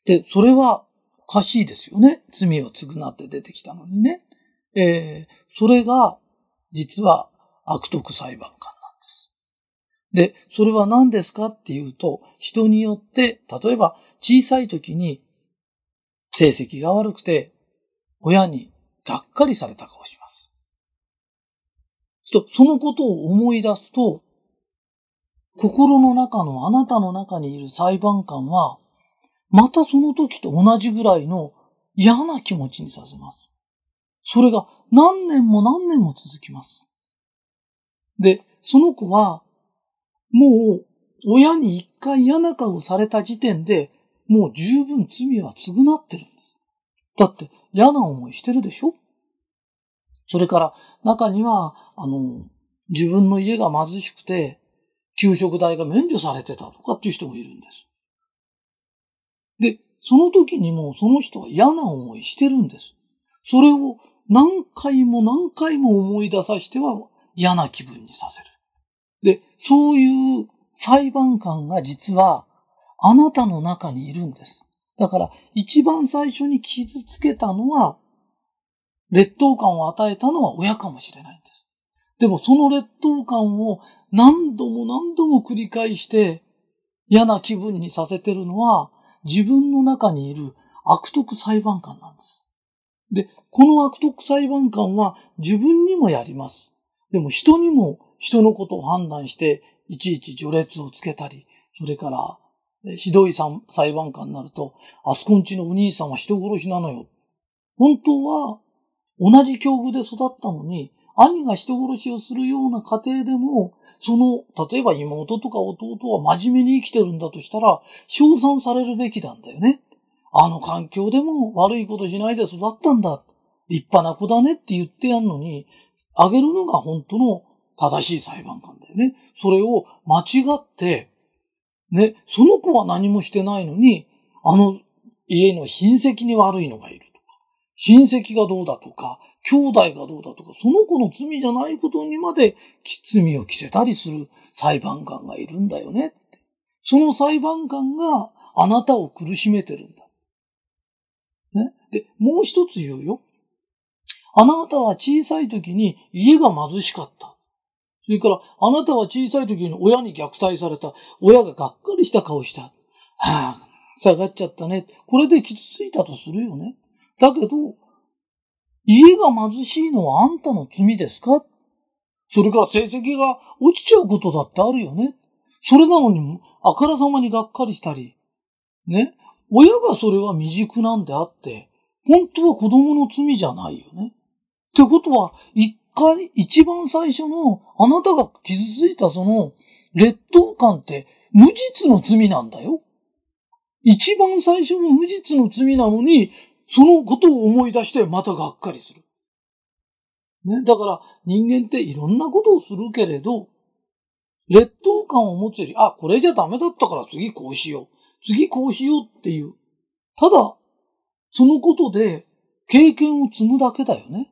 で、それはおかしいですよね。罪を償って出てきたのにね。えー、それが、実は悪徳裁判官なんです。で、それは何ですかっていうと、人によって、例えば小さい時に成績が悪くて、親にがっかりされた顔します。そのことを思い出すと、心の中のあなたの中にいる裁判官は、またその時と同じぐらいの嫌な気持ちにさせます。それが何年も何年も続きます。で、その子は、もう、親に一回嫌な顔された時点で、もう十分罪は償ってるんです。だって嫌な思いしてるでしょ？それから中には、あの、自分の家が貧しくて、給食代が免除されてたとかっていう人もいるんです。で、その時にもその人は嫌な思いしてるんです。それを何回も何回も思い出させては嫌な気分にさせる。で、そういう裁判官が実はあなたの中にいるんです。だから一番最初に傷つけたのは劣等感を与えたのは親かもしれないんです。でもその劣等感を何度も何度も繰り返して嫌な気分にさせてるのは自分の中にいる悪徳裁判官なんです。で、この悪徳裁判官は自分にもやります。でも人にも人のことを判断していちいち序列をつけたり、それからひどい裁判官になると、あそこんちのお兄さんは人殺しなのよ。本当は同じ境遇で育ったのに、兄が人殺しをするような家庭でも、その、例えば妹とか弟は真面目に生きてるんだとしたら、称賛されるべきなんだよね。あの環境でも悪いことしないで育ったんだ。立派な子だねって言ってやんのに、あげるのが本当の正しい裁判官だよね。それを間違って、ね、その子は何もしてないのに、あの家の親戚に悪いのがいるとか、親戚がどうだとか、兄弟がどうだとか、その子の罪じゃないことにまで罪を着せたりする裁判官がいるんだよね。その裁判官があなたを苦しめてるんだ。ね。で、もう一つ言うよ。あなたは小さい時に家が貧しかった。それから、あなたは小さい時に親に虐待された。親ががっかりした顔した。はあ、下がっちゃったね。これで傷ついたとするよね。だけど、家が貧しいのはあんたの罪ですか？それから成績が落ちちゃうことだってあるよね？それなのに、あからさまにがっかりしたり。ね？親がそれは未熟なんであって、本当は子供の罪じゃないよね？ってことは、一回、一番最初の、あなたが傷ついたその、劣等感って無実の罪なんだよ。一番最初の無実の罪なのに、そのことを思い出してまたがっかりする。ね。だから人間っていろんなことをするけれど、劣等感を持つより、あ、これじゃダメだったから次こうしよう。次こうしようっていう。ただ、そのことで経験を積むだけだよね。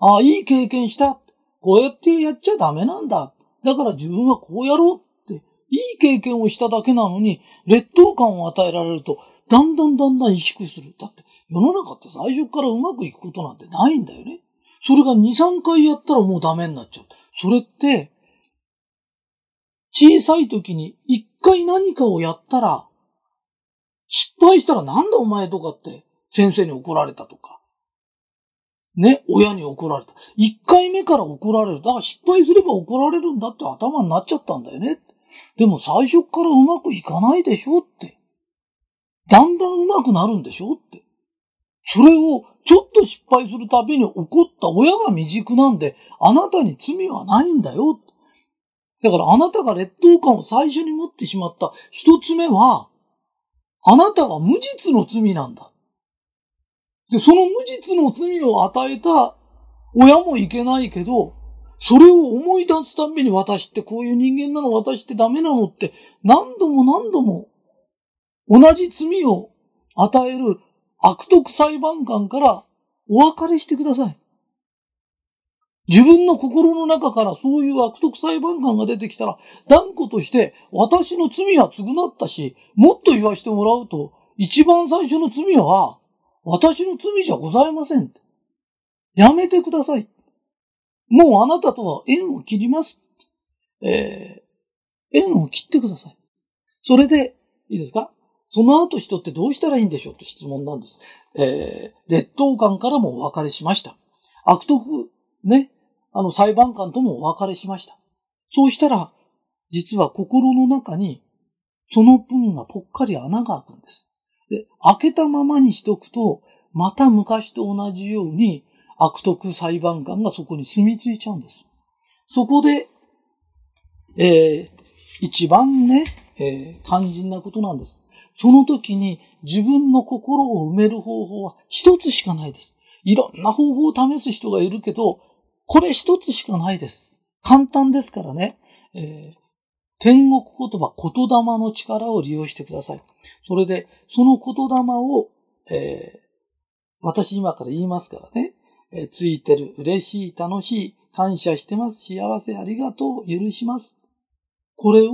あ、いい経験した。こうやってやっちゃダメなんだ。だから自分はこうやろうって、いい経験をしただけなのに、劣等感を与えられると、だんだんだんだん萎縮する。だって、世の中って最初からうまくいくことなんてないんだよね。それが2、3回やったらもうダメになっちゃう。それって、小さい時に1回何かをやったら、失敗したらなんだお前とかって先生に怒られたとか、ね、親に怒られた。一回目から怒られる。だから失敗すれば怒られるんだって頭になっちゃったんだよね。でも最初からうまくいかないでしょって。だんだんうまくなるんでしょって。それをちょっと失敗するたびに怒った親が未熟なんで、あなたに罪はないんだよ。だからあなたが劣等感を最初に持ってしまった一つ目は、あなたは無実の罪なんだ。で、その無実の罪を与えた親もいけないけど、それを思い出すたびに私ってこういう人間なの、私ってダメなのって何度も何度も同じ罪を与える悪徳裁判官からお別れしてください。自分の心の中からそういう悪徳裁判官が出てきたら、断固として私の罪は償ったし、もっと言わせてもらうと、一番最初の罪は、私の罪じゃございません。やめてください。もうあなたとは縁を切ります。えー、縁を切ってください。それで、いいですか？その後人ってどうしたらいいんでしょうって質問なんです。えー、劣等感からもお別れしました。悪徳、ね、あの裁判官ともお別れしました。そうしたら、実は心の中に、その分がぽっかり穴が開くんです。で、開けたままにしとくと、また昔と同じように悪徳裁判官がそこに住み着いちゃうんです。そこで、えー、一番ね、えー、肝心なことなんです。その時に自分の心を埋める方法は一つしかないです。いろんな方法を試す人がいるけど、これ一つしかないです。簡単ですからね。えー、天国言葉、言霊の力を利用してください。それで、その言霊を、えー、私今から言いますからね。えー、ついてる、嬉しい、楽しい、感謝してます、幸せ、ありがとう、許します。これを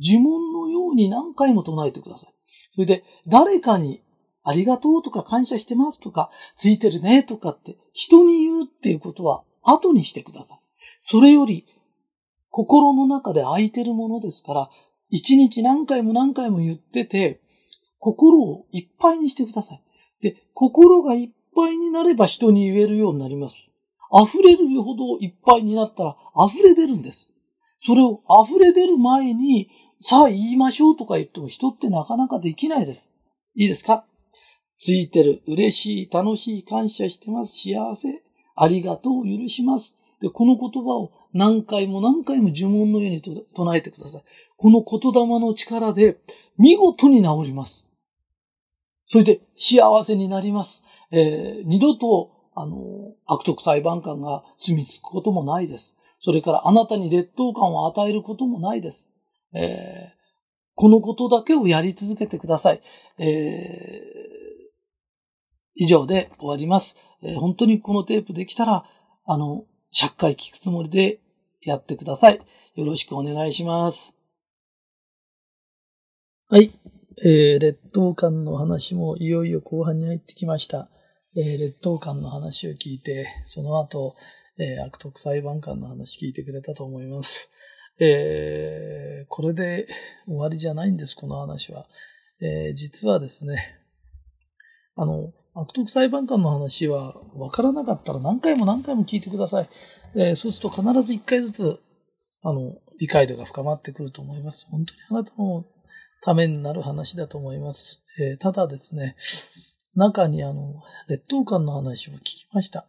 呪文のように何回も唱えてください。それで、誰かにありがとうとか感謝してますとか、ついてるねとかって人に言うっていうことは後にしてください。それより心の中で空いてるものですから、一日何回も何回も言ってて、心をいっぱいにしてください。で、心がいっぱいになれば人に言えるようになります。溢れるほどいっぱいになったら溢れ出るんです。それを溢れ出る前に、さあ言いましょうとか言っても人ってなかなかできないです。いいですか？ついてる、嬉しい、楽しい、感謝してます、幸せ、ありがとう、許します。で、この言葉を何回も何回も呪文のように唱えてください。この言霊の力で見事に治ります。それで幸せになります。えー、二度と、あの、悪徳裁判官が住み着くこともないです。それからあなたに劣等感を与えることもないです。えー、このことだけをやり続けてください。えー、以上で終わります、えー、本当にこのテープできたら、あの、100回聞くつもりでやってください。よろしくお願いします。はい。えー、劣等感の話もいよいよ後半に入ってきました。えー、劣等感の話を聞いて、その後、えー、悪徳裁判官の話聞いてくれたと思います。えー、これで終わりじゃないんです、この話は。えー、実はですね、あの、悪徳裁判官の話は分からなかったら何回も何回も聞いてください。えー、そうすると必ず一回ずつ、あの、理解度が深まってくると思います。本当にあなたのためになる話だと思います。えー、ただですね、中にあの、劣等感の話も聞きました。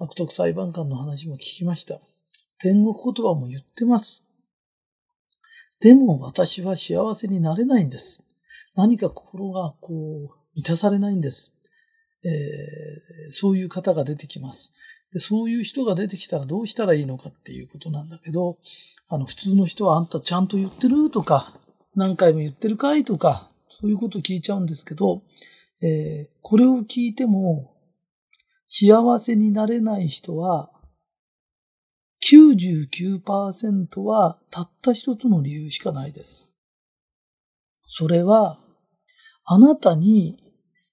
悪徳裁判官の話も聞きました。天国言葉も言ってます。でも私は幸せになれないんです。何か心がこう、満たされないんです。えー、そういう方が出てきます。で。そういう人が出てきたらどうしたらいいのかっていうことなんだけど、あの、普通の人はあんたちゃんと言ってるとか、何回も言ってるかいとか、そういうこと聞いちゃうんですけど、えー、これを聞いても、幸せになれない人は、99%はたった一つの理由しかないです。それは、あなたに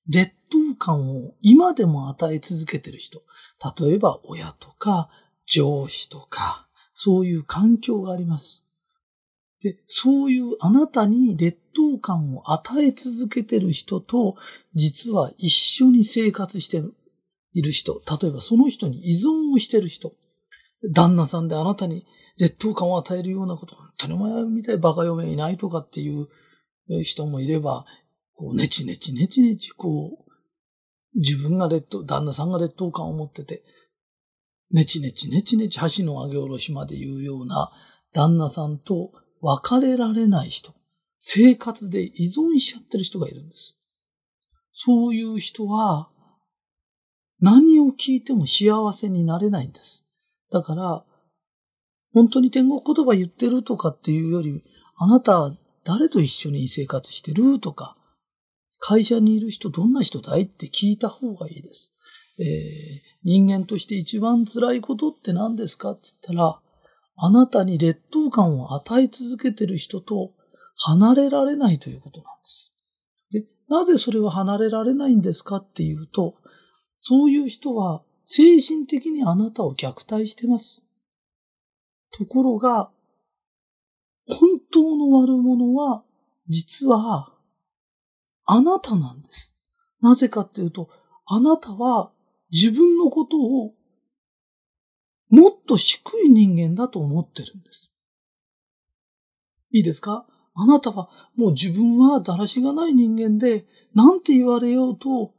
劣等感を今でも与え続けている人。例えば親とか上司とか、そういう環境があります。で、そういうあなたに劣等感を与え続けてる人と、実は一緒に生活している人。例えばその人に依存をしてる人。旦那さんであなたに劣等感を与えるようなこと、本当にお前みたいバカ嫁いないとかっていう人もいれば、こう、ねちねちねちねち、こう、自分が劣等、旦那さんが劣等感を持ってて、ねちねちねちねち橋の上げ下ろしまで言うような旦那さんと別れられない人、生活で依存しちゃってる人がいるんです。そういう人は、何を聞いても幸せになれないんです。だから、本当に天国言葉言ってるとかっていうより、あなた誰と一緒に生活してるとか、会社にいる人どんな人だいって聞いた方がいいです。えー、人間として一番辛いことって何ですかって言ったら、あなたに劣等感を与え続けてる人と離れられないということなんです。で、なぜそれは離れられないんですかっていうと、そういう人は精神的にあなたを虐待してます。ところが、本当の悪者は、実は、あなたなんです。なぜかっていうと、あなたは自分のことをもっと低い人間だと思ってるんです。いいですか？あなたはもう自分はだらしがない人間で、なんて言われようと、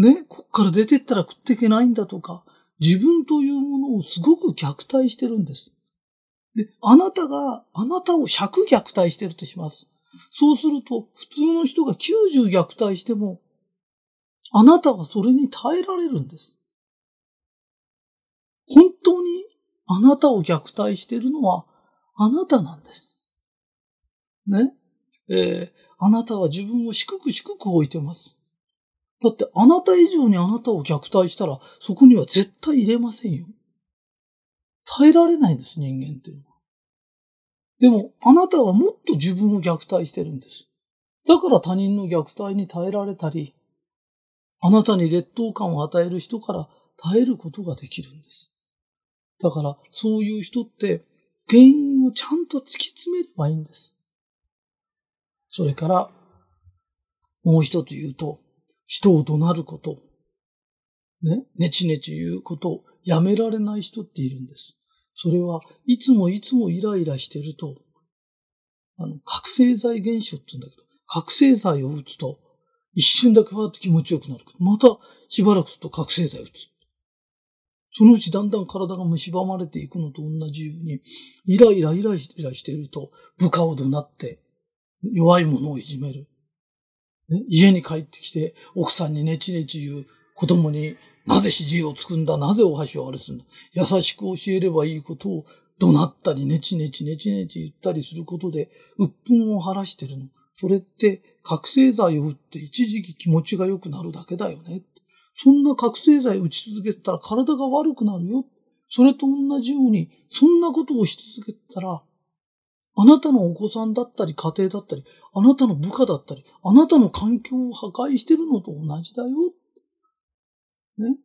ね、こっから出てったら食っていけないんだとか、自分というものをすごく虐待してるんです。で、あなたが、あなたを100虐待してるとします。そうすると、普通の人が90虐待しても、あなたはそれに耐えられるんです。本当にあなたを虐待してるのはあなたなんです。ね。えー、あなたは自分を低く低く置いてます。だってあなた以上にあなたを虐待したら、そこには絶対入れませんよ。耐えられないんです、人間っていうのは。でも、あなたはもっと自分を虐待してるんです。だから他人の虐待に耐えられたり、あなたに劣等感を与える人から耐えることができるんです。だから、そういう人って、原因をちゃんと突き詰めればいいんです。それから、もう一つ言うと、人を怒鳴ること、ね、ねちねち言うことをやめられない人っているんです。それはいつもいつもイライラしてると、あの、覚醒剤現象って言うんだけど、覚醒剤を打つと、一瞬だけわーっと気持ちよくなる。また、しばらくすると覚醒剤を打つ。そのうちだんだん体が蝕まれていくのと同じように、イライライライラしていると、部下を怒鳴って、弱い者をいじめる。ね、家に帰ってきて、奥さんにネチネチ言う、子供になぜ指示をつくんだ、なぜお箸をあれすんだ。優しく教えればいいことを怒鳴ったり、ネチネチネチネチ言ったりすることで、鬱憤を晴らしてるの。それって、覚醒剤を打って一時期気持ちが良くなるだけだよね。そんな覚醒剤打ち続けたら体が悪くなるよ。それと同じように、そんなことをし続けたら、あなたのお子さんだったり、家庭だったり、あなたの部下だったり、あなたの環境を破壊してるのと同じだよ。ね。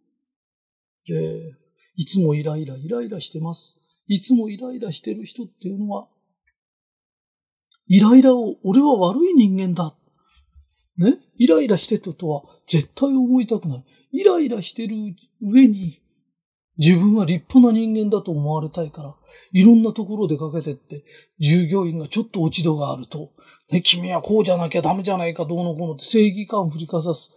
で、いつもイライライライラしてます。いつもイライラしてる人っていうのは、イライラを、俺は悪い人間だ。ねイライラしてたとは絶対思いたくない。イライラしてる上に、自分は立派な人間だと思われたいから、いろんなところでかけてって、従業員がちょっと落ち度があると、ね、君はこうじゃなきゃダメじゃないか、どうのこうのって正義感を振りかざす。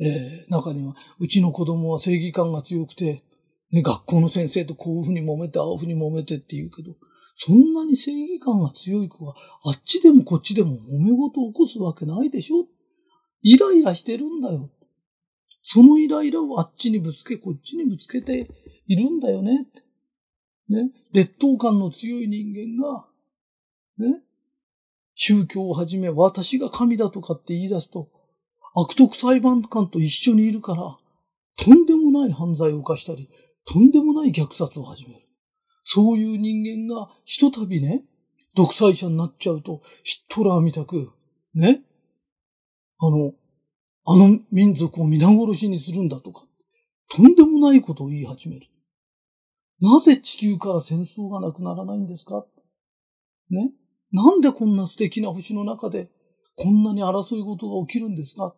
えー、中には、うちの子供は正義感が強くて、ね、学校の先生とこういうふうに揉めて、ああいうふうに揉めてって言うけど、そんなに正義感が強い子があっちでもこっちでも揉め事を起こすわけないでしょイライラしてるんだよ。そのイライラをあっちにぶつけ、こっちにぶつけているんだよね。ね。劣等感の強い人間が、ね。宗教をはじめ私が神だとかって言い出すと、悪徳裁判官と一緒にいるから、とんでもない犯罪を犯したり、とんでもない虐殺を始める。そういう人間がひとたびね、独裁者になっちゃうと、ヒットラーみたく、ね、あの、あの民族を皆殺しにするんだとか、とんでもないことを言い始める。なぜ地球から戦争がなくならないんですか？ね？なんでこんな素敵な星の中で、こんなに争い事が起きるんですか？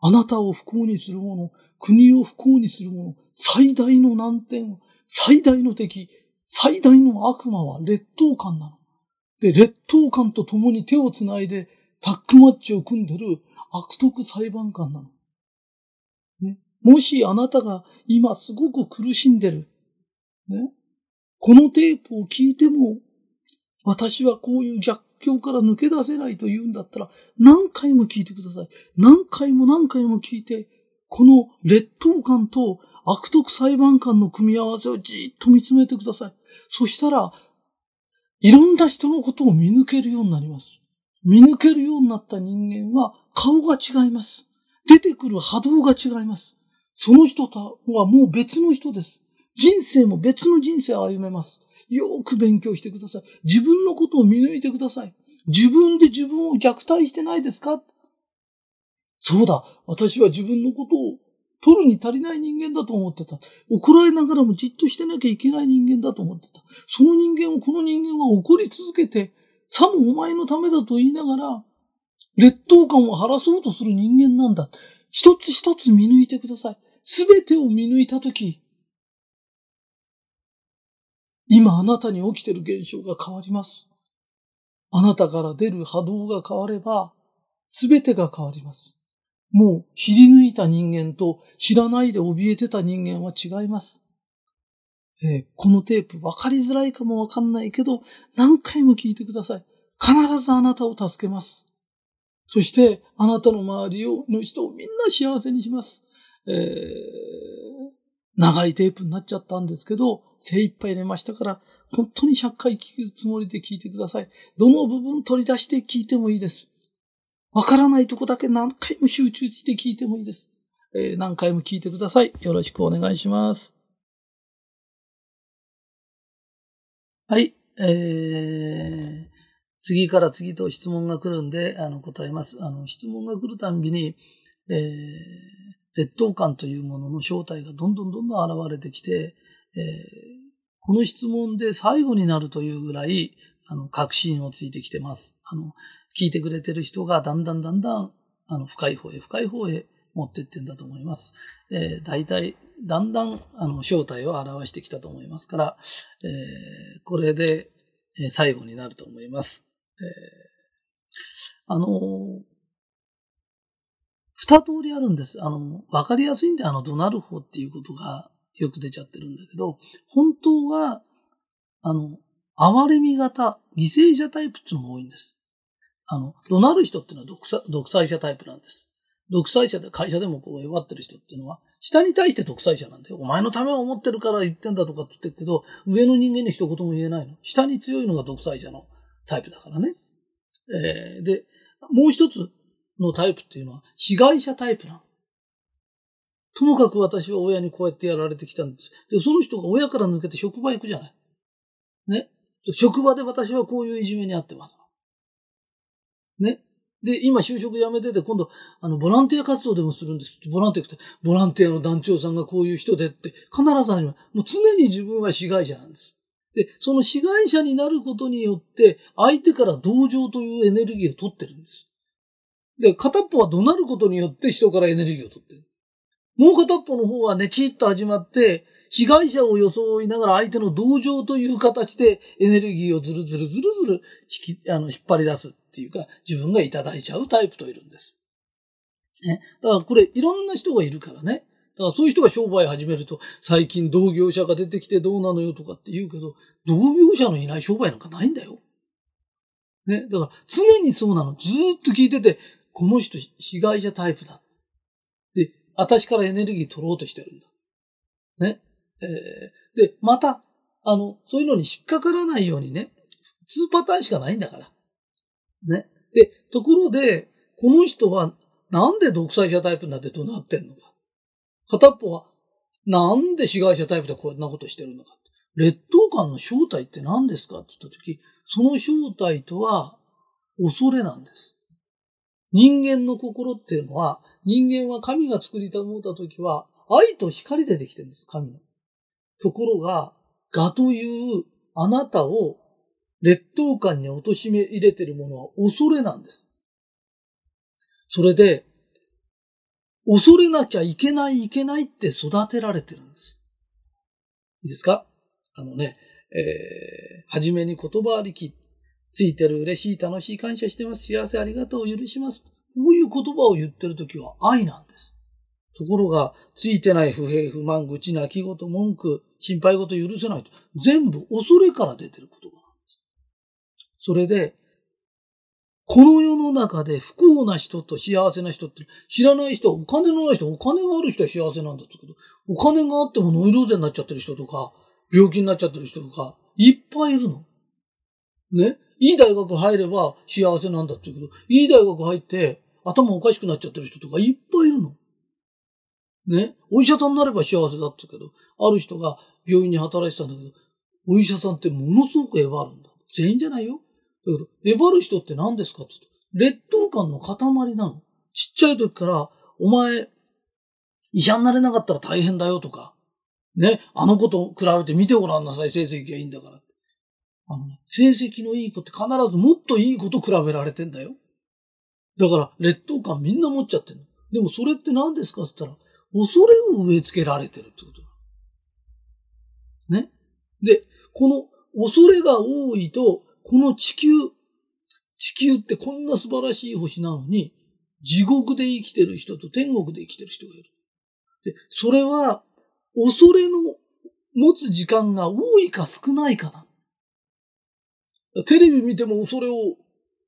あなたを不幸にする者、国を不幸にする者、最大の難点、最大の敵、最大の悪魔は劣等感なの。で、劣等感と共に手をつないでタックマッチを組んでる悪徳裁判官なの。もしあなたが今すごく苦しんでる。ね、このテープを聞いても、私はこういう逆境から抜け出せないと言うんだったら、何回も聞いてください。何回も何回も聞いて、この劣等感と悪徳裁判官の組み合わせをじっと見つめてください。そしたら、いろんな人のことを見抜けるようになります。見抜けるようになった人間は顔が違います。出てくる波動が違います。その人はもう別の人です。人生も別の人生を歩めます。よく勉強してください。自分のことを見抜いてください。自分で自分を虐待してないですか？そうだ。私は自分のことを取るに足りない人間だと思ってた。怒られながらもじっとしてなきゃいけない人間だと思ってた。その人間をこの人間は怒り続けて、さもお前のためだと言いながら、劣等感を晴らそうとする人間なんだ。一つ一つ見抜いてください。すべてを見抜いたとき、今あなたに起きている現象が変わります。あなたから出る波動が変われば、すべてが変わります。もう知り抜いた人間と知らないで怯えてた人間は違います。えー、このテープ分かりづらいかもわかんないけど、何回も聞いてください。必ずあなたを助けます。そして、あなたの周りをの人をみんな幸せにします。えー、長いテープになっちゃったんですけど、精一杯入れましたから、本当に100回聞くつもりで聞いてください。どの部分取り出して聞いてもいいです。わからないとこだけ何回も集中して聞いてもいいです。えー、何回も聞いてください。よろしくお願いします。はい。えー、次から次と質問が来るんで、あの、答えます。あの、質問が来るたんびに、えー、劣等感というものの正体がどんどんどんどん現れてきて、えー、この質問で最後になるというぐらい、あの、確信をついてきてます。あの、聞いてくれてる人がだんだんだんだん、あの、深い方へ深い方へ持ってってんだと思います。えー、大体、だんだん、あの、正体を表してきたと思いますから、えー、これで、え最後になると思います。えー、あの二通りあるんです。あの、わかりやすいんで、あの、怒鳴る方っていうことがよく出ちゃってるんだけど、本当は、あの、哀れみ型、犠牲者タイプっていうのが多いんです。あの、怒鳴る人っていうのは独裁独裁者タイプなんです。独裁者で会社でもこう弱ってる人っていうのは、下に対して独裁者なんだよ。お前のためを思ってるから言ってんだとかって言ってるけど、上の人間に一言も言えないの。下に強いのが独裁者のタイプだからね。えー、で、もう一つのタイプっていうのは、被害者タイプなの。ともかく私は親にこうやってやられてきたんです。で、その人が親から抜けて職場行くじゃない。ね。職場で私はこういういじめにあってます。ね。で、今就職辞めてて、今度、あの、ボランティア活動でもするんです。ボランティアって、ボランティアの団長さんがこういう人でって、必ず始まる。もう常に自分は被害者なんです。で、その被害者になることによって、相手から同情というエネルギーを取ってるんです。で、片っぽは怒鳴ることによって人からエネルギーを取ってる。もう片っぽの方はねちっと始まって、被害者を装いながら相手の同情という形でエネルギーをずるずるずるずる引き、あの、引っ張り出すっていうか、自分がいただいちゃうタイプといるんです。ね。だからこれ、いろんな人がいるからね。だからそういう人が商売始めると、最近同業者が出てきてどうなのよとかって言うけど、同業者のいない商売なんかないんだよ。ね。だから常にそうなの。ずっと聞いてて、この人被害者タイプだ。で、私からエネルギー取ろうとしてるんだ。ね。えー、で、また、あの、そういうのに引っかからないようにね、2パターンしかないんだから。ね。で、ところで、この人はなんで独裁者タイプになって怒鳴ってんのか。片っぽは、なんで被害者タイプでこんなことしてるのか。劣等感の正体って何ですかって言ったとき、その正体とは恐れなんです。人間の心っていうのは、人間は神が作りたもったときは、愛と光でできてるんです、神の。ところが、我というあなたを劣等感に貶め入れてるものは恐れなんです。それで、恐れなきゃいけないいけないって育てられてるんです。いいですか？あのね、えー、はじめに言葉ありき、ついてる嬉しい楽しい感謝してます幸せありがとう許します。こういう言葉を言ってるときは愛なんです。ところが、ついてない不平不満、愚痴、泣き言、文句、心配事許せないと。全部恐れから出てる言葉なんです。それで、この世の中で不幸な人と幸せな人って知らない人、お金のない人、お金がある人は幸せなんだけど、お金があってもノイローゼになっちゃってる人とか、病気になっちゃってる人とか、いっぱいいるの。ね？いい大学入れば幸せなんだって言うけど、いい大学入って頭おかしくなっちゃってる人とかいっぱいいるの。ね？お医者さんになれば幸せだったけど、ある人が病院に働いてたんだけど、お医者さんってものすごくえばるんだ。全員じゃないよ。だけど、えばる人って何ですかって言って、劣等感の塊なの。ちっちゃい時から、お前、医者になれなかったら大変だよとか、ね、あの子と比べて見てごらんなさい、成績がいいんだから。あのね、成績のいい子って必ずもっといい子と比べられてんだよ。だから、劣等感みんな持っちゃってんの。でもそれって何ですか？って言ったら、恐れを植え付けられてるってことだ。ね？で、この恐れが多いと、この地球、地球ってこんな素晴らしい星なのに、地獄で生きてる人と天国で生きてる人がいる。で、それは、恐れの持つ時間が多いか少ないかな。テレビ見ても恐れを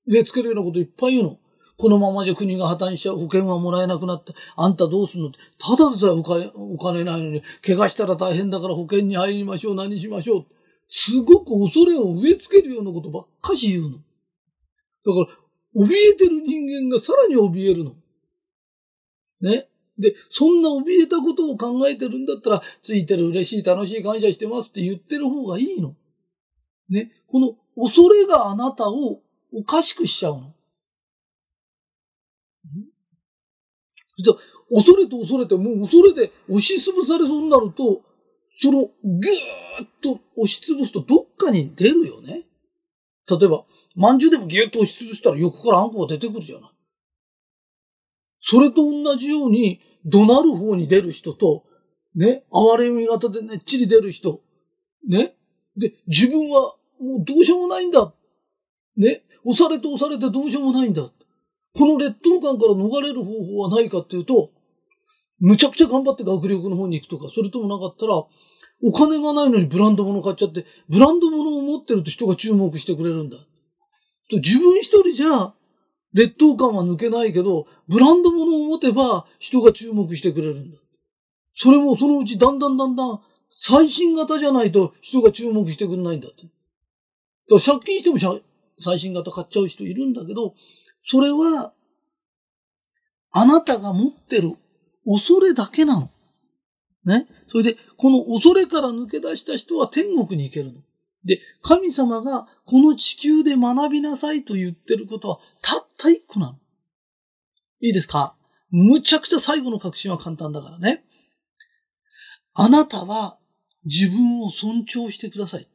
植え付けるようなこといっぱい言うの。このままじゃ国が破綻しちゃう、保険はもらえなくなって、あんたどうすんのって、ただでさえお金ないのに、怪我したら大変だから保険に入りましょう、何しましょう。すごく恐れを植え付けるようなことばっかし言うの。だから、怯えてる人間がさらに怯えるの。ね。で、そんな怯えたことを考えてるんだったら、ついてる嬉しい、楽しい、感謝してますって言ってる方がいいの。ね。この恐れがあなたをおかしくしちゃうの。じゃ恐れて恐れて、もう恐れで押しつぶされそうになると、その、ぐーっと押しつぶすとどっかに出るよね。例えば、まんじゅうでもぎゅっと押しつぶしたら横からあんこが出てくるじゃない。それと同じように、怒鳴る方に出る人と、ね、哀れみ型でねっちり出る人、ね、で、自分はもうどうしようもないんだ。ね、押されて押されてどうしようもないんだ。この劣等感から逃れる方法はないかっていうと、むちゃくちゃ頑張って学力の方に行くとか、それともなかったら、お金がないのにブランド物買っちゃって、ブランド物を持ってると人が注目してくれるんだ。自分一人じゃ、劣等感は抜けないけど、ブランド物を持てば人が注目してくれるんだ。それもそのうちだんだんだんだん最新型じゃないと人が注目してくれないんだって。ら借金しても最新型買っちゃう人いるんだけど、それは、あなたが持ってる恐れだけなの。ね？それで、この恐れから抜け出した人は天国に行けるの。で、神様がこの地球で学びなさいと言ってることはたった一個なの。いいですか？むちゃくちゃ最後の確信は簡単だからね。あなたは自分を尊重してください。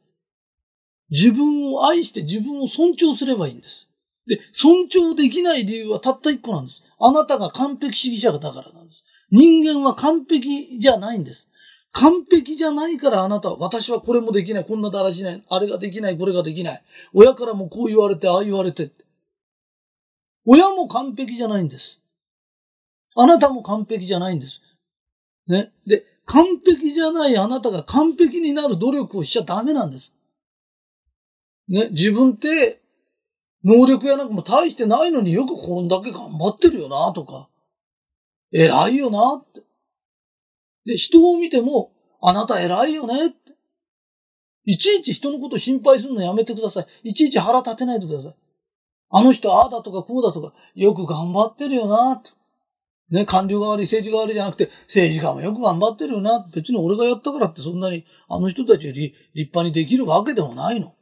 自分を愛して自分を尊重すればいいんです。で、尊重できない理由はたった一個なんです。あなたが完璧主義者だからなんです。人間は完璧じゃないんです。完璧じゃないからあなたは、私はこれもできない、こんなだらしない、あれができない、これができない。親からもこう言われて、ああ言われて。親も完璧じゃないんです。あなたも完璧じゃないんです。ね。で、完璧じゃないあなたが完璧になる努力をしちゃダメなんです。ね。自分って、能力やなんかも大してないのによくこんだけ頑張ってるよな、とか。偉いよなって。で、人を見ても、あなた偉いよねって。いちいち人のこと心配するのやめてください。いちいち腹立てないでください。あの人、ああだとかこうだとか、よく頑張ってるよなって。ね、官僚側り、政治側りじゃなくて、政治家もよく頑張ってるよな。別に俺がやったからってそんなに、あの人たちより立派にできるわけでもないの。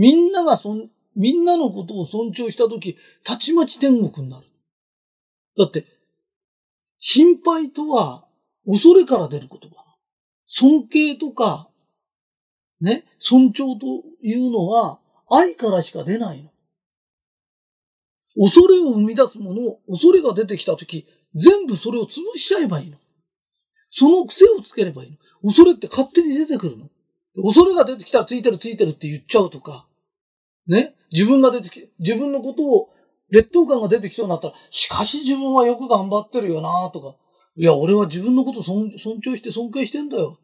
みんながそん、みんなのことを尊重したとき、たちまち天国になる。だって、心配とは恐れから出る言葉。尊敬とか、ね、尊重というのは愛からしか出ないの。恐れを生み出すもの、恐れが出てきたとき、全部それを潰しちゃえばいいの。その癖をつければいいの。恐れって勝手に出てくるの。恐れが出てきたらついてるついてるって言っちゃうとか、ね、自分が出てき、自分のことを劣等感が出てきそうになったら、しかし自分はよく頑張ってるよなとか、いや、俺は自分のこと尊重して尊敬してんだよ。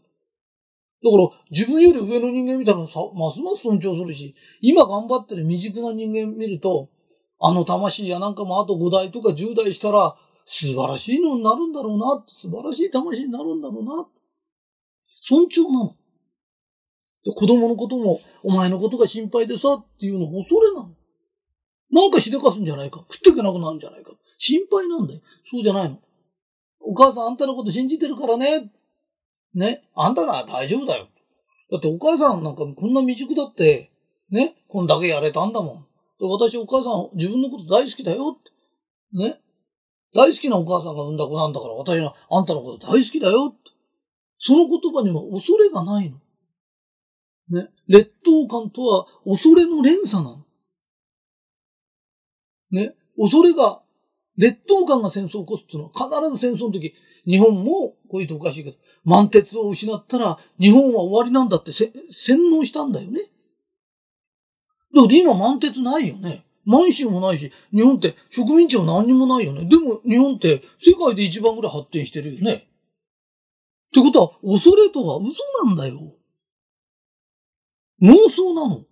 だから、自分より上の人間見たらさ、ますます尊重するし、今頑張ってる未熟な人間見ると、あの魂やなんかもあと5代とか10代したら、素晴らしいのになるんだろうな、素晴らしい魂になるんだろうな。尊重なの。子供のことも、お前のことが心配でさ、っていうの恐れなの。なんかしでかすんじゃないか。食っていけなくなるんじゃないか。心配なんだよ。そうじゃないの。お母さんあんたのこと信じてるからね。ね。あんたなら大丈夫だよ。だってお母さんなんかこんな未熟だって、ね。こんだけやれたんだもん。私お母さん自分のこと大好きだよって。ね。大好きなお母さんが産んだ子なんだから私はあんたのこと大好きだよ。その言葉には恐れがないの。ね。劣等感とは恐れの連鎖なの。ね。恐れが、劣等感が戦争を起こすっていうのは必ず戦争の時、日本も、こういうとおかしいけど、満鉄を失ったら日本は終わりなんだって洗脳したんだよね。だって今満鉄ないよね。満州もないし、日本って植民地も何にもないよね。でも日本って世界で一番ぐらい発展してるよね。ってことは、恐れとは嘘なんだよ。妄想なの。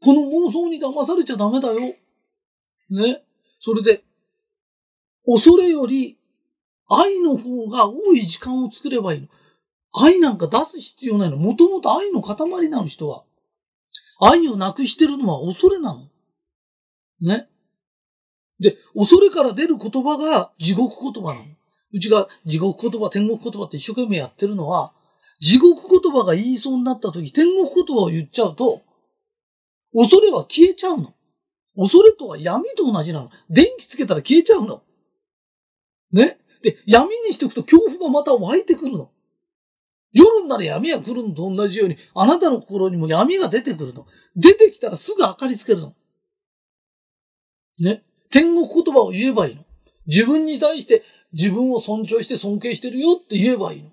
この妄想に騙されちゃダメだよ。ね。それで、恐れより愛の方が多い時間を作ればいいの。愛なんか出す必要ないの。もともと愛の塊なの、人は。愛をなくしてるのは恐れなの。ね。で、恐れから出る言葉が地獄言葉なの。うちが地獄言葉、天国言葉って一生懸命やってるのは、地獄言葉が言いそうになった時、天国言葉を言っちゃうと、恐れは消えちゃうの。恐れとは闇と同じなの。電気つけたら消えちゃうの。ね？で、闇にしておくと恐怖がまた湧いてくるの。夜になら闇が来るのと同じように、あなたの心にも闇が出てくるの。出てきたらすぐ明かりつけるの。ね？天国言葉を言えばいいの。自分に対して自分を尊重して尊敬してるよって言えばいいの。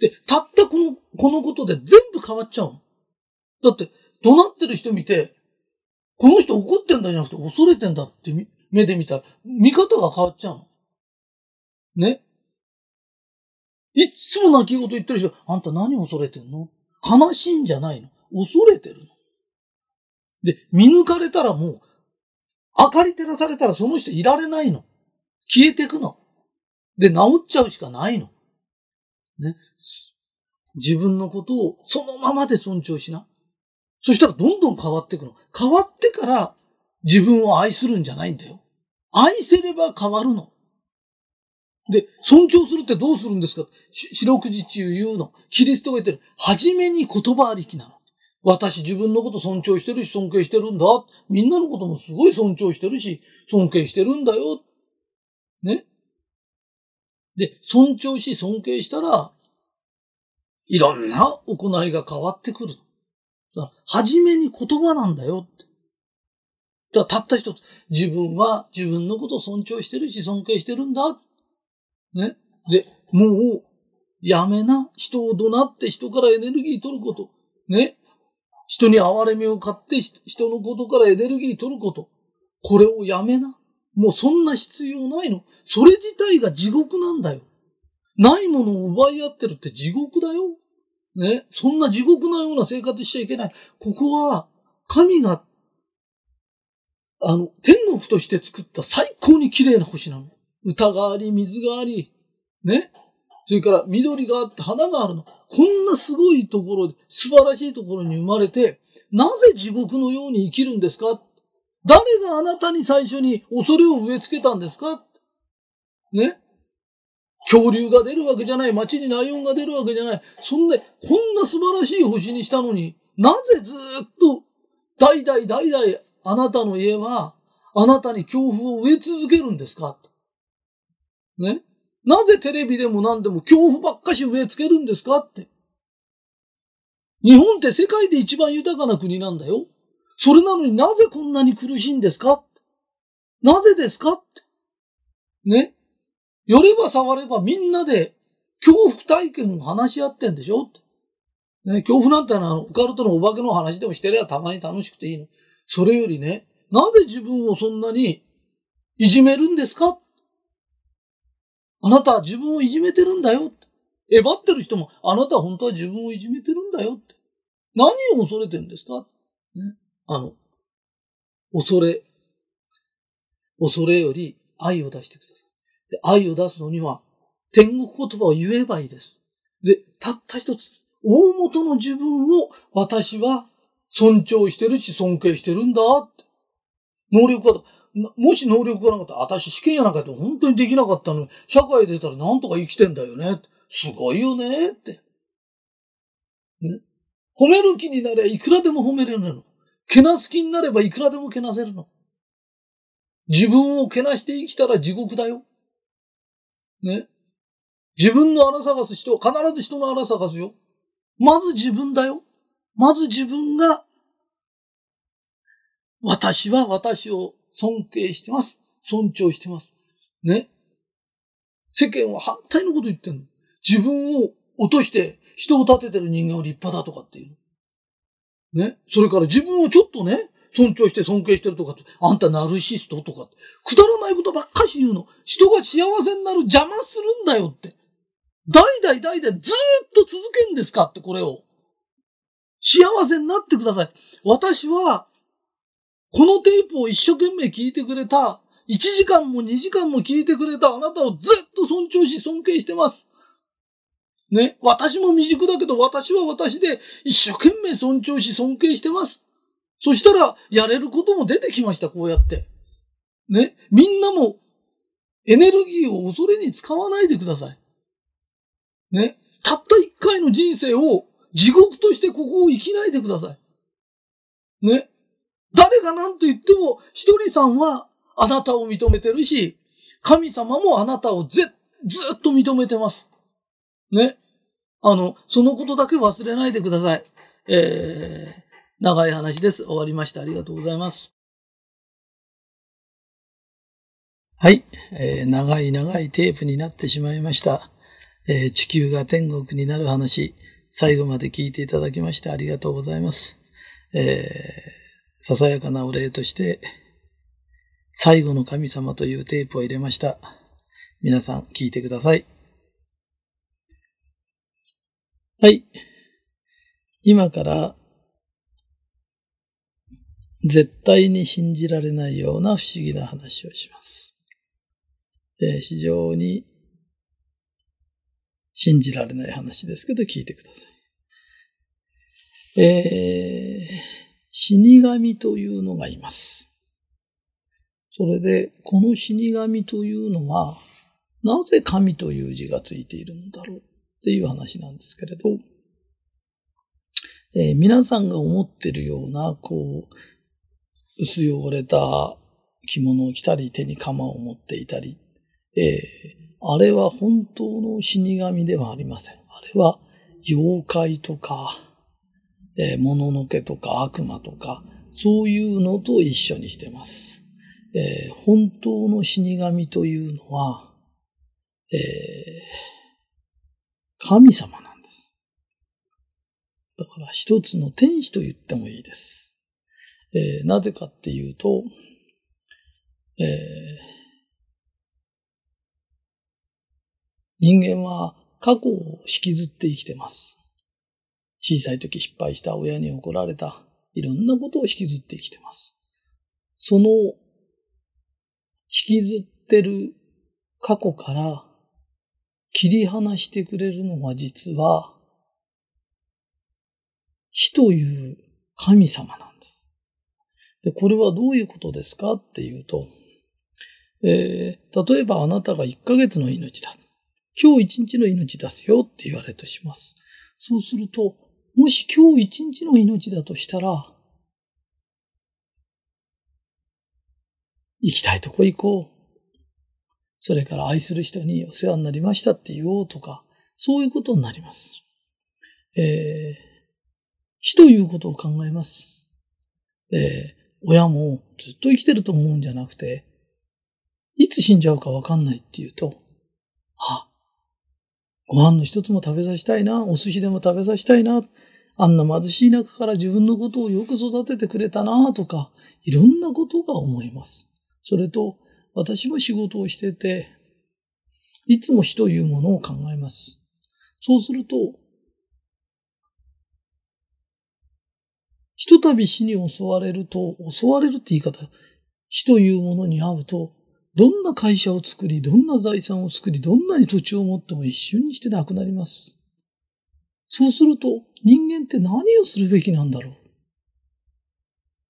で、たったこの、このことで全部変わっちゃうの。だって、怒鳴ってる人見て、この人怒ってんだじゃなくて恐れてんだって目で見たら、見方が変わっちゃうの。ね。いつも泣き言言ってる人、あんた何恐れてんの？悲しいんじゃないの？恐れてるの。で、見抜かれたらもう、明かり照らされたらその人いられないの。消えてくの。で、治っちゃうしかないの。ね。自分のことをそのままで尊重しな。そしたらどんどん変わっていくの。変わってから自分を愛するんじゃないんだよ。愛せれば変わるの。で、尊重するってどうするんですか？四六時中言うの。キリストが言ってる。はじめに言葉ありきなの。私自分のこと尊重してるし尊敬してるんだ。みんなのこともすごい尊重してるし、尊敬してるんだよ。ね。で、尊重し尊敬したら、いろんな行いが変わってくる。はじめに言葉なんだよって。だたった一つ、自分は自分のことを尊重してるし尊敬してるんだ。ね。で、もう、やめな。人を怒鳴って人からエネルギー取ること。ね。人に憐れみを買って人のことからエネルギー取ること。これをやめな。もうそんな必要ないの。それ自体が地獄なんだよ。ないものを奪い合ってるって地獄だよ。ね。そんな地獄のような生活しちゃいけない。ここは、神が、あの、天国として作った最高に綺麗な星なの。歌があり、水があり、ね。それから緑があって花があるの。こんなすごいところで、素晴らしいところに生まれて、なぜ地獄のように生きるんですか誰があなたに最初に恐れを植え付けたんですか？ね？恐竜が出るわけじゃない。街にライオンが出るわけじゃない。そんで、こんな素晴らしい星にしたのに、なぜずっと、代々代々、あなたの家は、あなたに恐怖を植え続けるんですか？ね？なぜテレビでも何でも恐怖ばっかし植え付けるんですか？って。日本って世界で一番豊かな国なんだよ。それなのになぜこんなに苦しいんですか？なぜですか？って。ね？寄れば触ればみんなで恐怖体験を話し合ってんでしょ？って。ね、恐怖なんてのはオカルトのお化けの話でもしてりゃたまに楽しくていいの。それよりね、なぜ自分をそんなにいじめるんですか？あなたは自分をいじめてるんだよって。えばってる人も、あなたは本当は自分をいじめてるんだよって。何を恐れてるんですか？ね？あの、恐れ、恐れより愛を出してください。で愛を出すのには、天国言葉を言えばいいです。で、たった一つ、大元の自分を私は尊重してるし尊敬してるんだって。能力が、もし能力がなかったら、私試験やなかったら本当にできなかったのに、社会出たらなんとか生きてんだよね。すごいよねって。ね。褒める気になればいくらでも褒めれるの。けなす気になればいくらでもけなせるの。自分をけなして生きたら地獄だよ。ね。自分の穴探す人は必ず人の穴探すよ。まず自分だよ。まず自分が、私は私を尊敬してます。尊重してます。ね。世間は反対のこと言ってんの。自分を落として人を立ててる人間を立派だとかっていう。ね。それから自分をちょっとね、尊重して尊敬してるとか、あんたナルシストとか、くだらないことばっかし言うの。人が幸せになる邪魔するんだよって。代々代々ずーっと続けんですかってこれを。幸せになってください。私は、このテープを一生懸命聞いてくれた、1時間も2時間も聞いてくれたあなたをずっと尊重し尊敬してます。ね。私も未熟だけど、私は私で一生懸命尊重し尊敬してます。そしたら、やれることも出てきました、こうやって。ね。みんなも、エネルギーを恐れに使わないでください。ね。たった一回の人生を地獄としてここを生きないでください。ね。誰が何と言っても、ひとりさんはあなたを認めてるし、神様もあなたを絶ずっと認めてます。ね。あの、そのことだけ忘れないでください。えー、長い話です。終わりました。ありがとうございます。はい、えー、長い長いテープになってしまいました。えー、地球が天国になる話、最後まで聞いていただきましてありがとうございます。えー、ささやかなお礼として、最後の神様というテープを入れました。皆さん聞いてください。はい。今から絶対に信じられないような不思議な話をします。えー、非常に信じられない話ですけど聞いてください。えー、死神というのがいます。それで、この死神というのは、なぜ神という字がついているのだろうっていう話なんですけれど、えー、皆さんが思ってるような、こう、薄汚れた着物を着たり、手に鎌を持っていたり、えー、あれは本当の死神ではありません。あれは妖怪とか、えー、物のけとか悪魔とか、そういうのと一緒にしてます。えー、本当の死神というのは、えー、神様なんです。だから一つの天使と言ってもいいです。えー、なぜかっていうと、えー、人間は過去を引きずって生きてます。小さい時失敗した親に怒られた、いろんなことを引きずって生きてます。その、引きずってる過去から切り離してくれるのは実は、死という神様なんです。で、これはどういうことですかっていうと、えー、例えばあなたが1ヶ月の命だ。今日1日の命出すよって言われるとします。そうすると、もし今日1日の命だとしたら、行きたいとこ行こう。それから愛する人にお世話になりましたって言おうとか、そういうことになります。えー、死ということを考えます。えー、親もずっと生きてると思うんじゃなくて、いつ死んじゃうかわかんないっていうと、あ、ご飯の一つも食べさせたいな、お寿司でも食べさせたいな、あんな貧しい中から自分のことをよく育ててくれたなとか、いろんなことが思います。それと、私も仕事をしてて、いつも死というものを考えます。そうすると、ひとたび死に襲われると、襲われるって言い方、死というものに会うと、どんな会社を作り、どんな財産を作り、どんなに土地を持っても一瞬にしてなくなります。そうすると、人間って何をするべきなんだろう。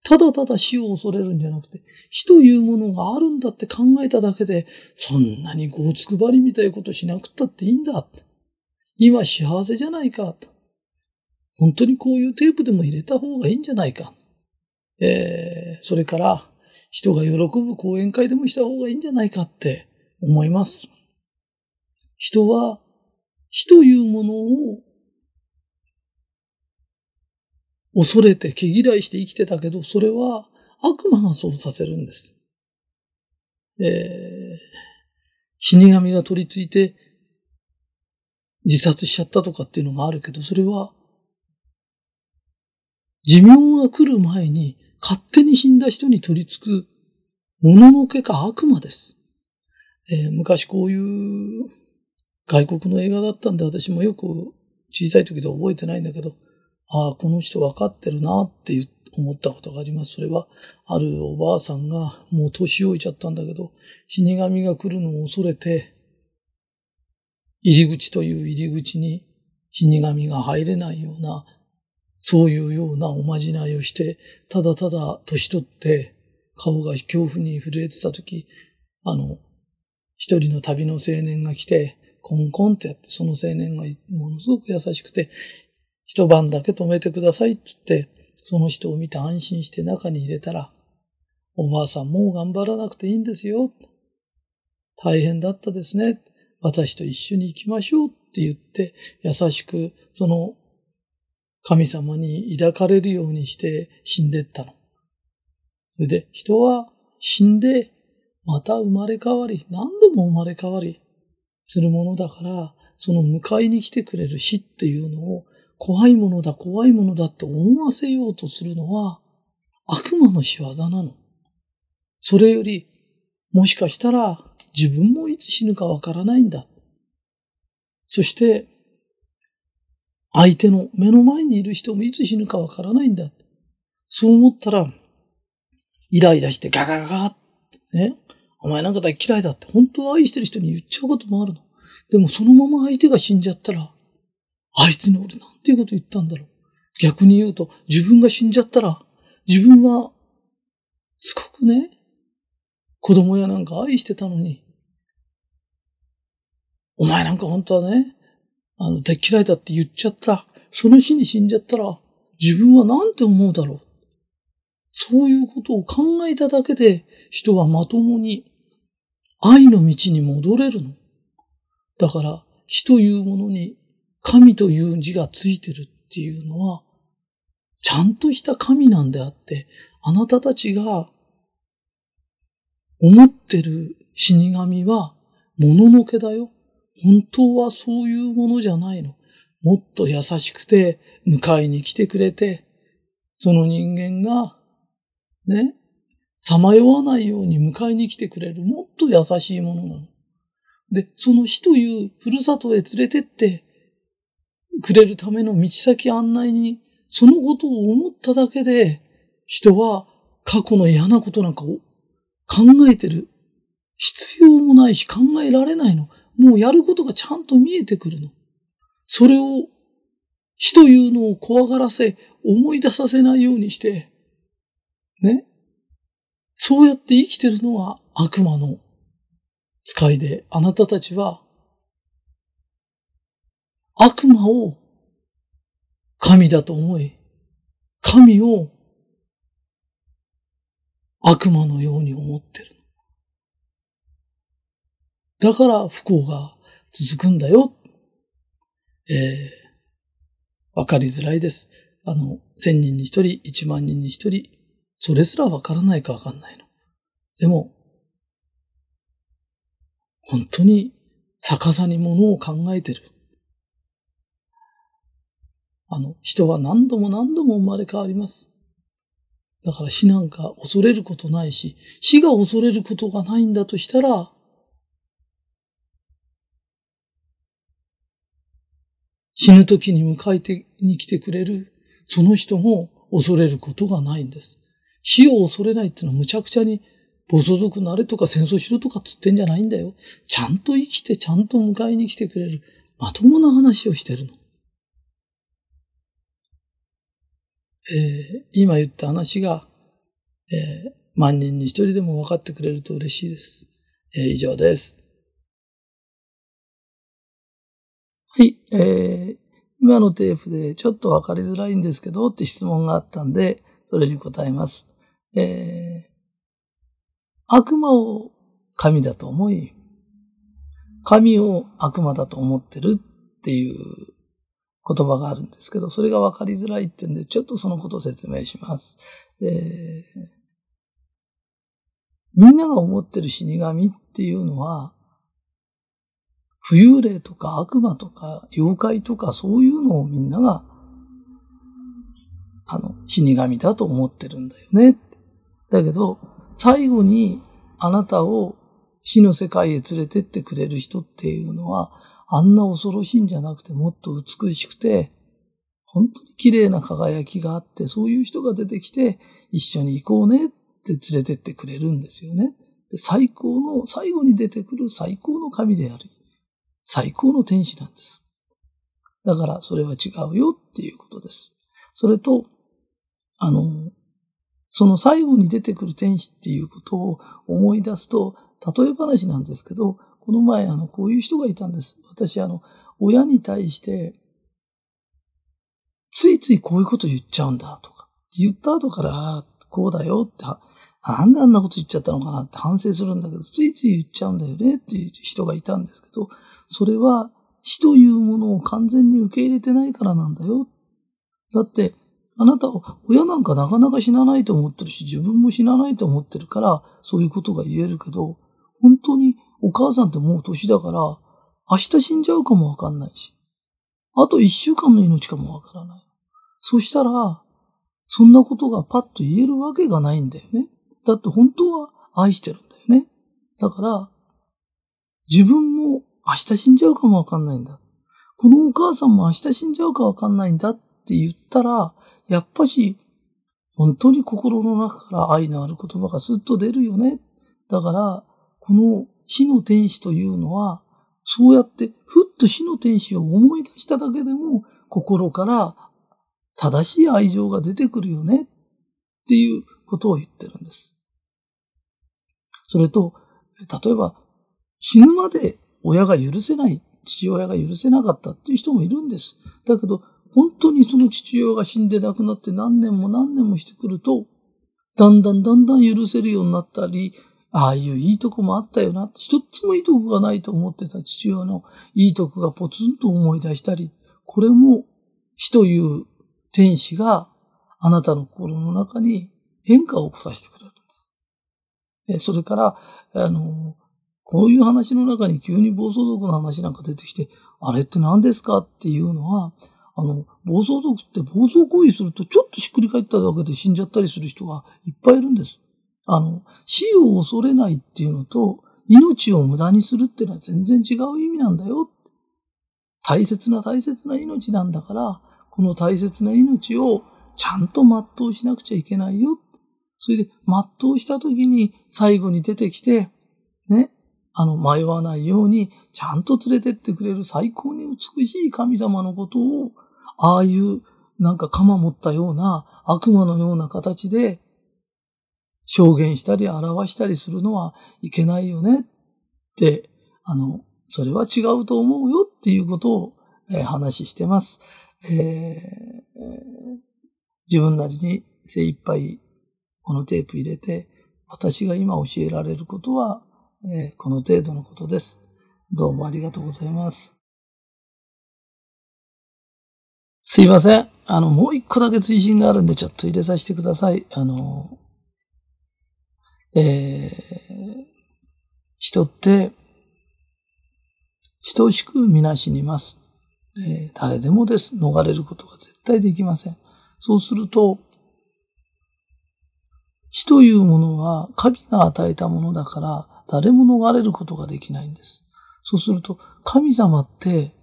ただただ死を恐れるんじゃなくて、死というものがあるんだって考えただけで、そんなにごつくばりみたいなことしなくったっていいんだ。今幸せじゃないか。本当にこういうテープでも入れた方がいいんじゃないか。えー、それから、人が喜ぶ講演会でもした方がいいんじゃないかって思います。人は死というものを恐れて毛嫌いして生きてたけど、それは悪魔がそうさせるんです。えー、死神が取り付いて自殺しちゃったとかっていうのがあるけど、それは寿命が来る前に勝手に死んだ人に取り付くもののけか悪魔です。えー、昔こういう外国の映画だったんで私もよく小さい時で覚えてないんだけど、ああ、この人分かってるなって思ったことがあります。それは、あるおばあさんがもう年老いちゃったんだけど、死神が来るのを恐れて、入り口という入り口に死神が入れないようなそういうようなおまじないをして、ただただ年取って顔が恐怖に震えてた時、あの、一人の旅の青年が来て、コンコンってやって、その青年がものすごく優しくて、一晩だけ止めてくださいって言って、その人を見て安心して中に入れたら、おばあさんもう頑張らなくていいんですよ。大変だったですね。私と一緒に行きましょうって言って、優しく、その神様に抱かれるようにして死んでったの。それで人は死んでまた生まれ変わり、何度も生まれ変わりするものだから、その迎えに来てくれる死っていうのを怖いものだ、怖いものだって思わせようとするのは悪魔の仕業なの。それより、もしかしたら自分もいつ死ぬかわからないんだ。そして、相手の目の前にいる人もいつ死ぬかわからないんだ。そう思ったら、イライラしてガガガガってね、お前なんか大嫌いだって本当は愛してる人に言っちゃうこともあるの。でもそのまま相手が死んじゃったら、あいつに俺なんていうこと言ったんだろう。逆に言うと、自分が死んじゃったら、自分は、すごくね、子供やなんか愛してたのに、お前なんか本当はね、あの、大嫌いだって言っちゃった。その日に死んじゃったら、自分はなんて思うだろう。そういうことを考えただけで、人はまともに愛の道に戻れるの。だから、死というものに神という字がついてるっていうのは、ちゃんとした神なんであって、あなたたちが思ってる死神は、もののけだよ。本当はそういうものじゃないの。もっと優しくて、迎えに来てくれて、その人間が、ね、さまよわないように迎えに来てくれる、もっと優しいものなの。で、その死というふるさとへ連れてってくれるための道先案内に、そのことを思っただけで、人は過去の嫌なことなんかを考えてる必要もないし考えられないの。もうやることがちゃんと見えてくるの。それを死というのを怖がらせ、思い出させないようにして、ね。そうやって生きてるのは悪魔の使いで、あなたたちは悪魔を神だと思い、神を悪魔のように思ってる。だから不幸が続くんだよ。えー、わかりづらいです。あの、千人に一人、一万人に一人、それすらわからないかわかんないの。でも、本当に逆さにものを考えてる。あの、人は何度も何度も生まれ変わります。だから死なんか恐れることないし、死が恐れることがないんだとしたら、死ぬ時に迎えてに来てくれる、その人も恐れることがないんです。死を恐れないっていうのは無茶苦茶に、暴走族なれとか戦争しろとかつってんじゃないんだよ。ちゃんと生きてちゃんと迎えに来てくれる、まともな話をしてるの。えー、今言った話が、えー、万人に一人でも分かってくれると嬉しいです。えー、以上です。はい、えー、今のテープでちょっと分かりづらいんですけどって質問があったんで、それに答えます。えー、悪魔を神だと思い、神を悪魔だと思ってるっていう言葉があるんですけど、それが分かりづらいっていうんで、ちょっとそのことを説明します。えー、みんなが思ってる死神っていうのは、浮遊霊とか悪魔とか妖怪とかそういうのをみんなが、あの、死神だと思ってるんだよね。だけど、最後にあなたを死の世界へ連れてってくれる人っていうのは、あんな恐ろしいんじゃなくてもっと美しくて、本当に綺麗な輝きがあって、そういう人が出てきて、一緒に行こうねって連れてってくれるんですよね。で最高の、最後に出てくる最高の神である。最高の天使なんです。だからそれは違うよっていうことです。それと、あの、その最後に出てくる天使っていうことを思い出すと、例え話なんですけど、この前、あの、こういう人がいたんです。私、あの、親に対して、ついついこういうこと言っちゃうんだとか、言った後から、こうだよって、なんであんなこと言っちゃったのかなって反省するんだけど、ついつい言っちゃうんだよねっていう人がいたんですけど、それは死というものを完全に受け入れてないからなんだよ。だって、あなたは親なんかなかなか死なないと思ってるし、自分も死なないと思ってるから、そういうことが言えるけど、本当にお母さんってもう年だから、明日死んじゃうかもわかんないし、あと一週間の命かもわからない。そしたら、そんなことがパッと言えるわけがないんだよね。だって本当は愛してるんだよね。だから、自分も明日死んじゃうかもわかんないんだ。このお母さんも明日死んじゃうかわかんないんだって言ったら、やっぱし、本当に心の中から愛のある言葉がずっと出るよね。だから、この死の天使というのは、そうやってふっと死の天使を思い出しただけでも、心から正しい愛情が出てくるよねっていうことを言ってるんです。それと、例えば、死ぬまで親が許せない、父親が許せなかったっていう人もいるんです。だけど、本当にその父親が死んで亡くなって何年も何年もしてくると、だんだんだんだん許せるようになったり、ああいういいとこもあったよな。一つもいいとこがないと思ってた父親のいいとこがポツンと思い出したり、これも死という天使があなたの心の中に変化を起こさせてくれるんです。それから、あの、こういう話の中に急に暴走族の話なんか出てきて、あれって何ですかっていうのは、あの、暴走族って暴走行為するとちょっとしっくり返っただけで死んじゃったりする人がいっぱいいるんです。あの、死を恐れないっていうのと、命を無駄にするっていうのは全然違う意味なんだよ。大切な大切な命なんだから、この大切な命をちゃんと全うしなくちゃいけないよ。それで全うした時に最後に出てきて、ね、あの、迷わないようにちゃんと連れてってくれる最高に美しい神様のことを、ああいうなんか鎌持ったような悪魔のような形で証言したり表したりするのはいけないよねって、あの、それは違うと思うよっていうことを、えー、話してます。えー、自分なりに精一杯このテープ入れて、私が今教えられることは、えー、この程度のことです。どうもありがとうございます。すいません。あの、もう一個だけ追伸があるんで、ちょっと入れさせてください。あの、えー、人って、等しくみなしにます。えー、誰でもです。逃れることが絶対できません。そうすると、死というものは神が与えたものだから、誰も逃れることができないんです。そうすると、神様って、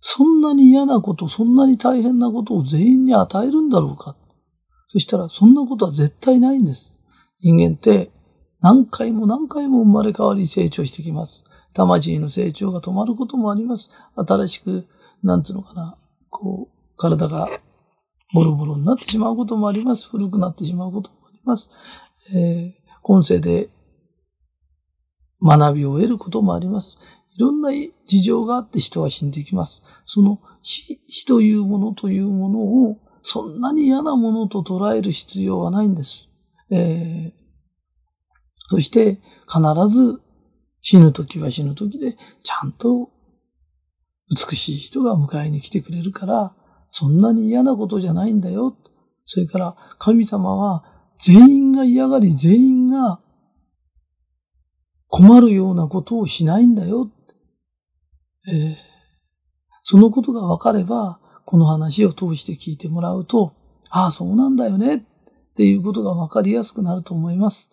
そんなに嫌なこと、そんなに大変なことを全員に与えるんだろうか。そしたら、そんなことは絶対ないんです。人間って、何回も何回も生まれ変わり成長してきます。魂の成長が止まることもあります。新しく、なんつうのかな、こう、体がボロボロになってしまうこともあります。古くなってしまうこともあります。えー、今世で学びを得ることもあります。いろんな事情があって人は死んでいきます。その死死というものというものをそんなに嫌なものと捉える必要はないんです。えー、そして必ず死ぬ時は死ぬ時でちゃんと美しい人が迎えに来てくれるから、そんなに嫌なことじゃないんだよ。それから神様は全員が嫌がり全員が困るようなことをしないんだよ。えー、そのことが分かれば、この話を通して聞いてもらうと、ああ、そうなんだよねっていうことが分かりやすくなると思います。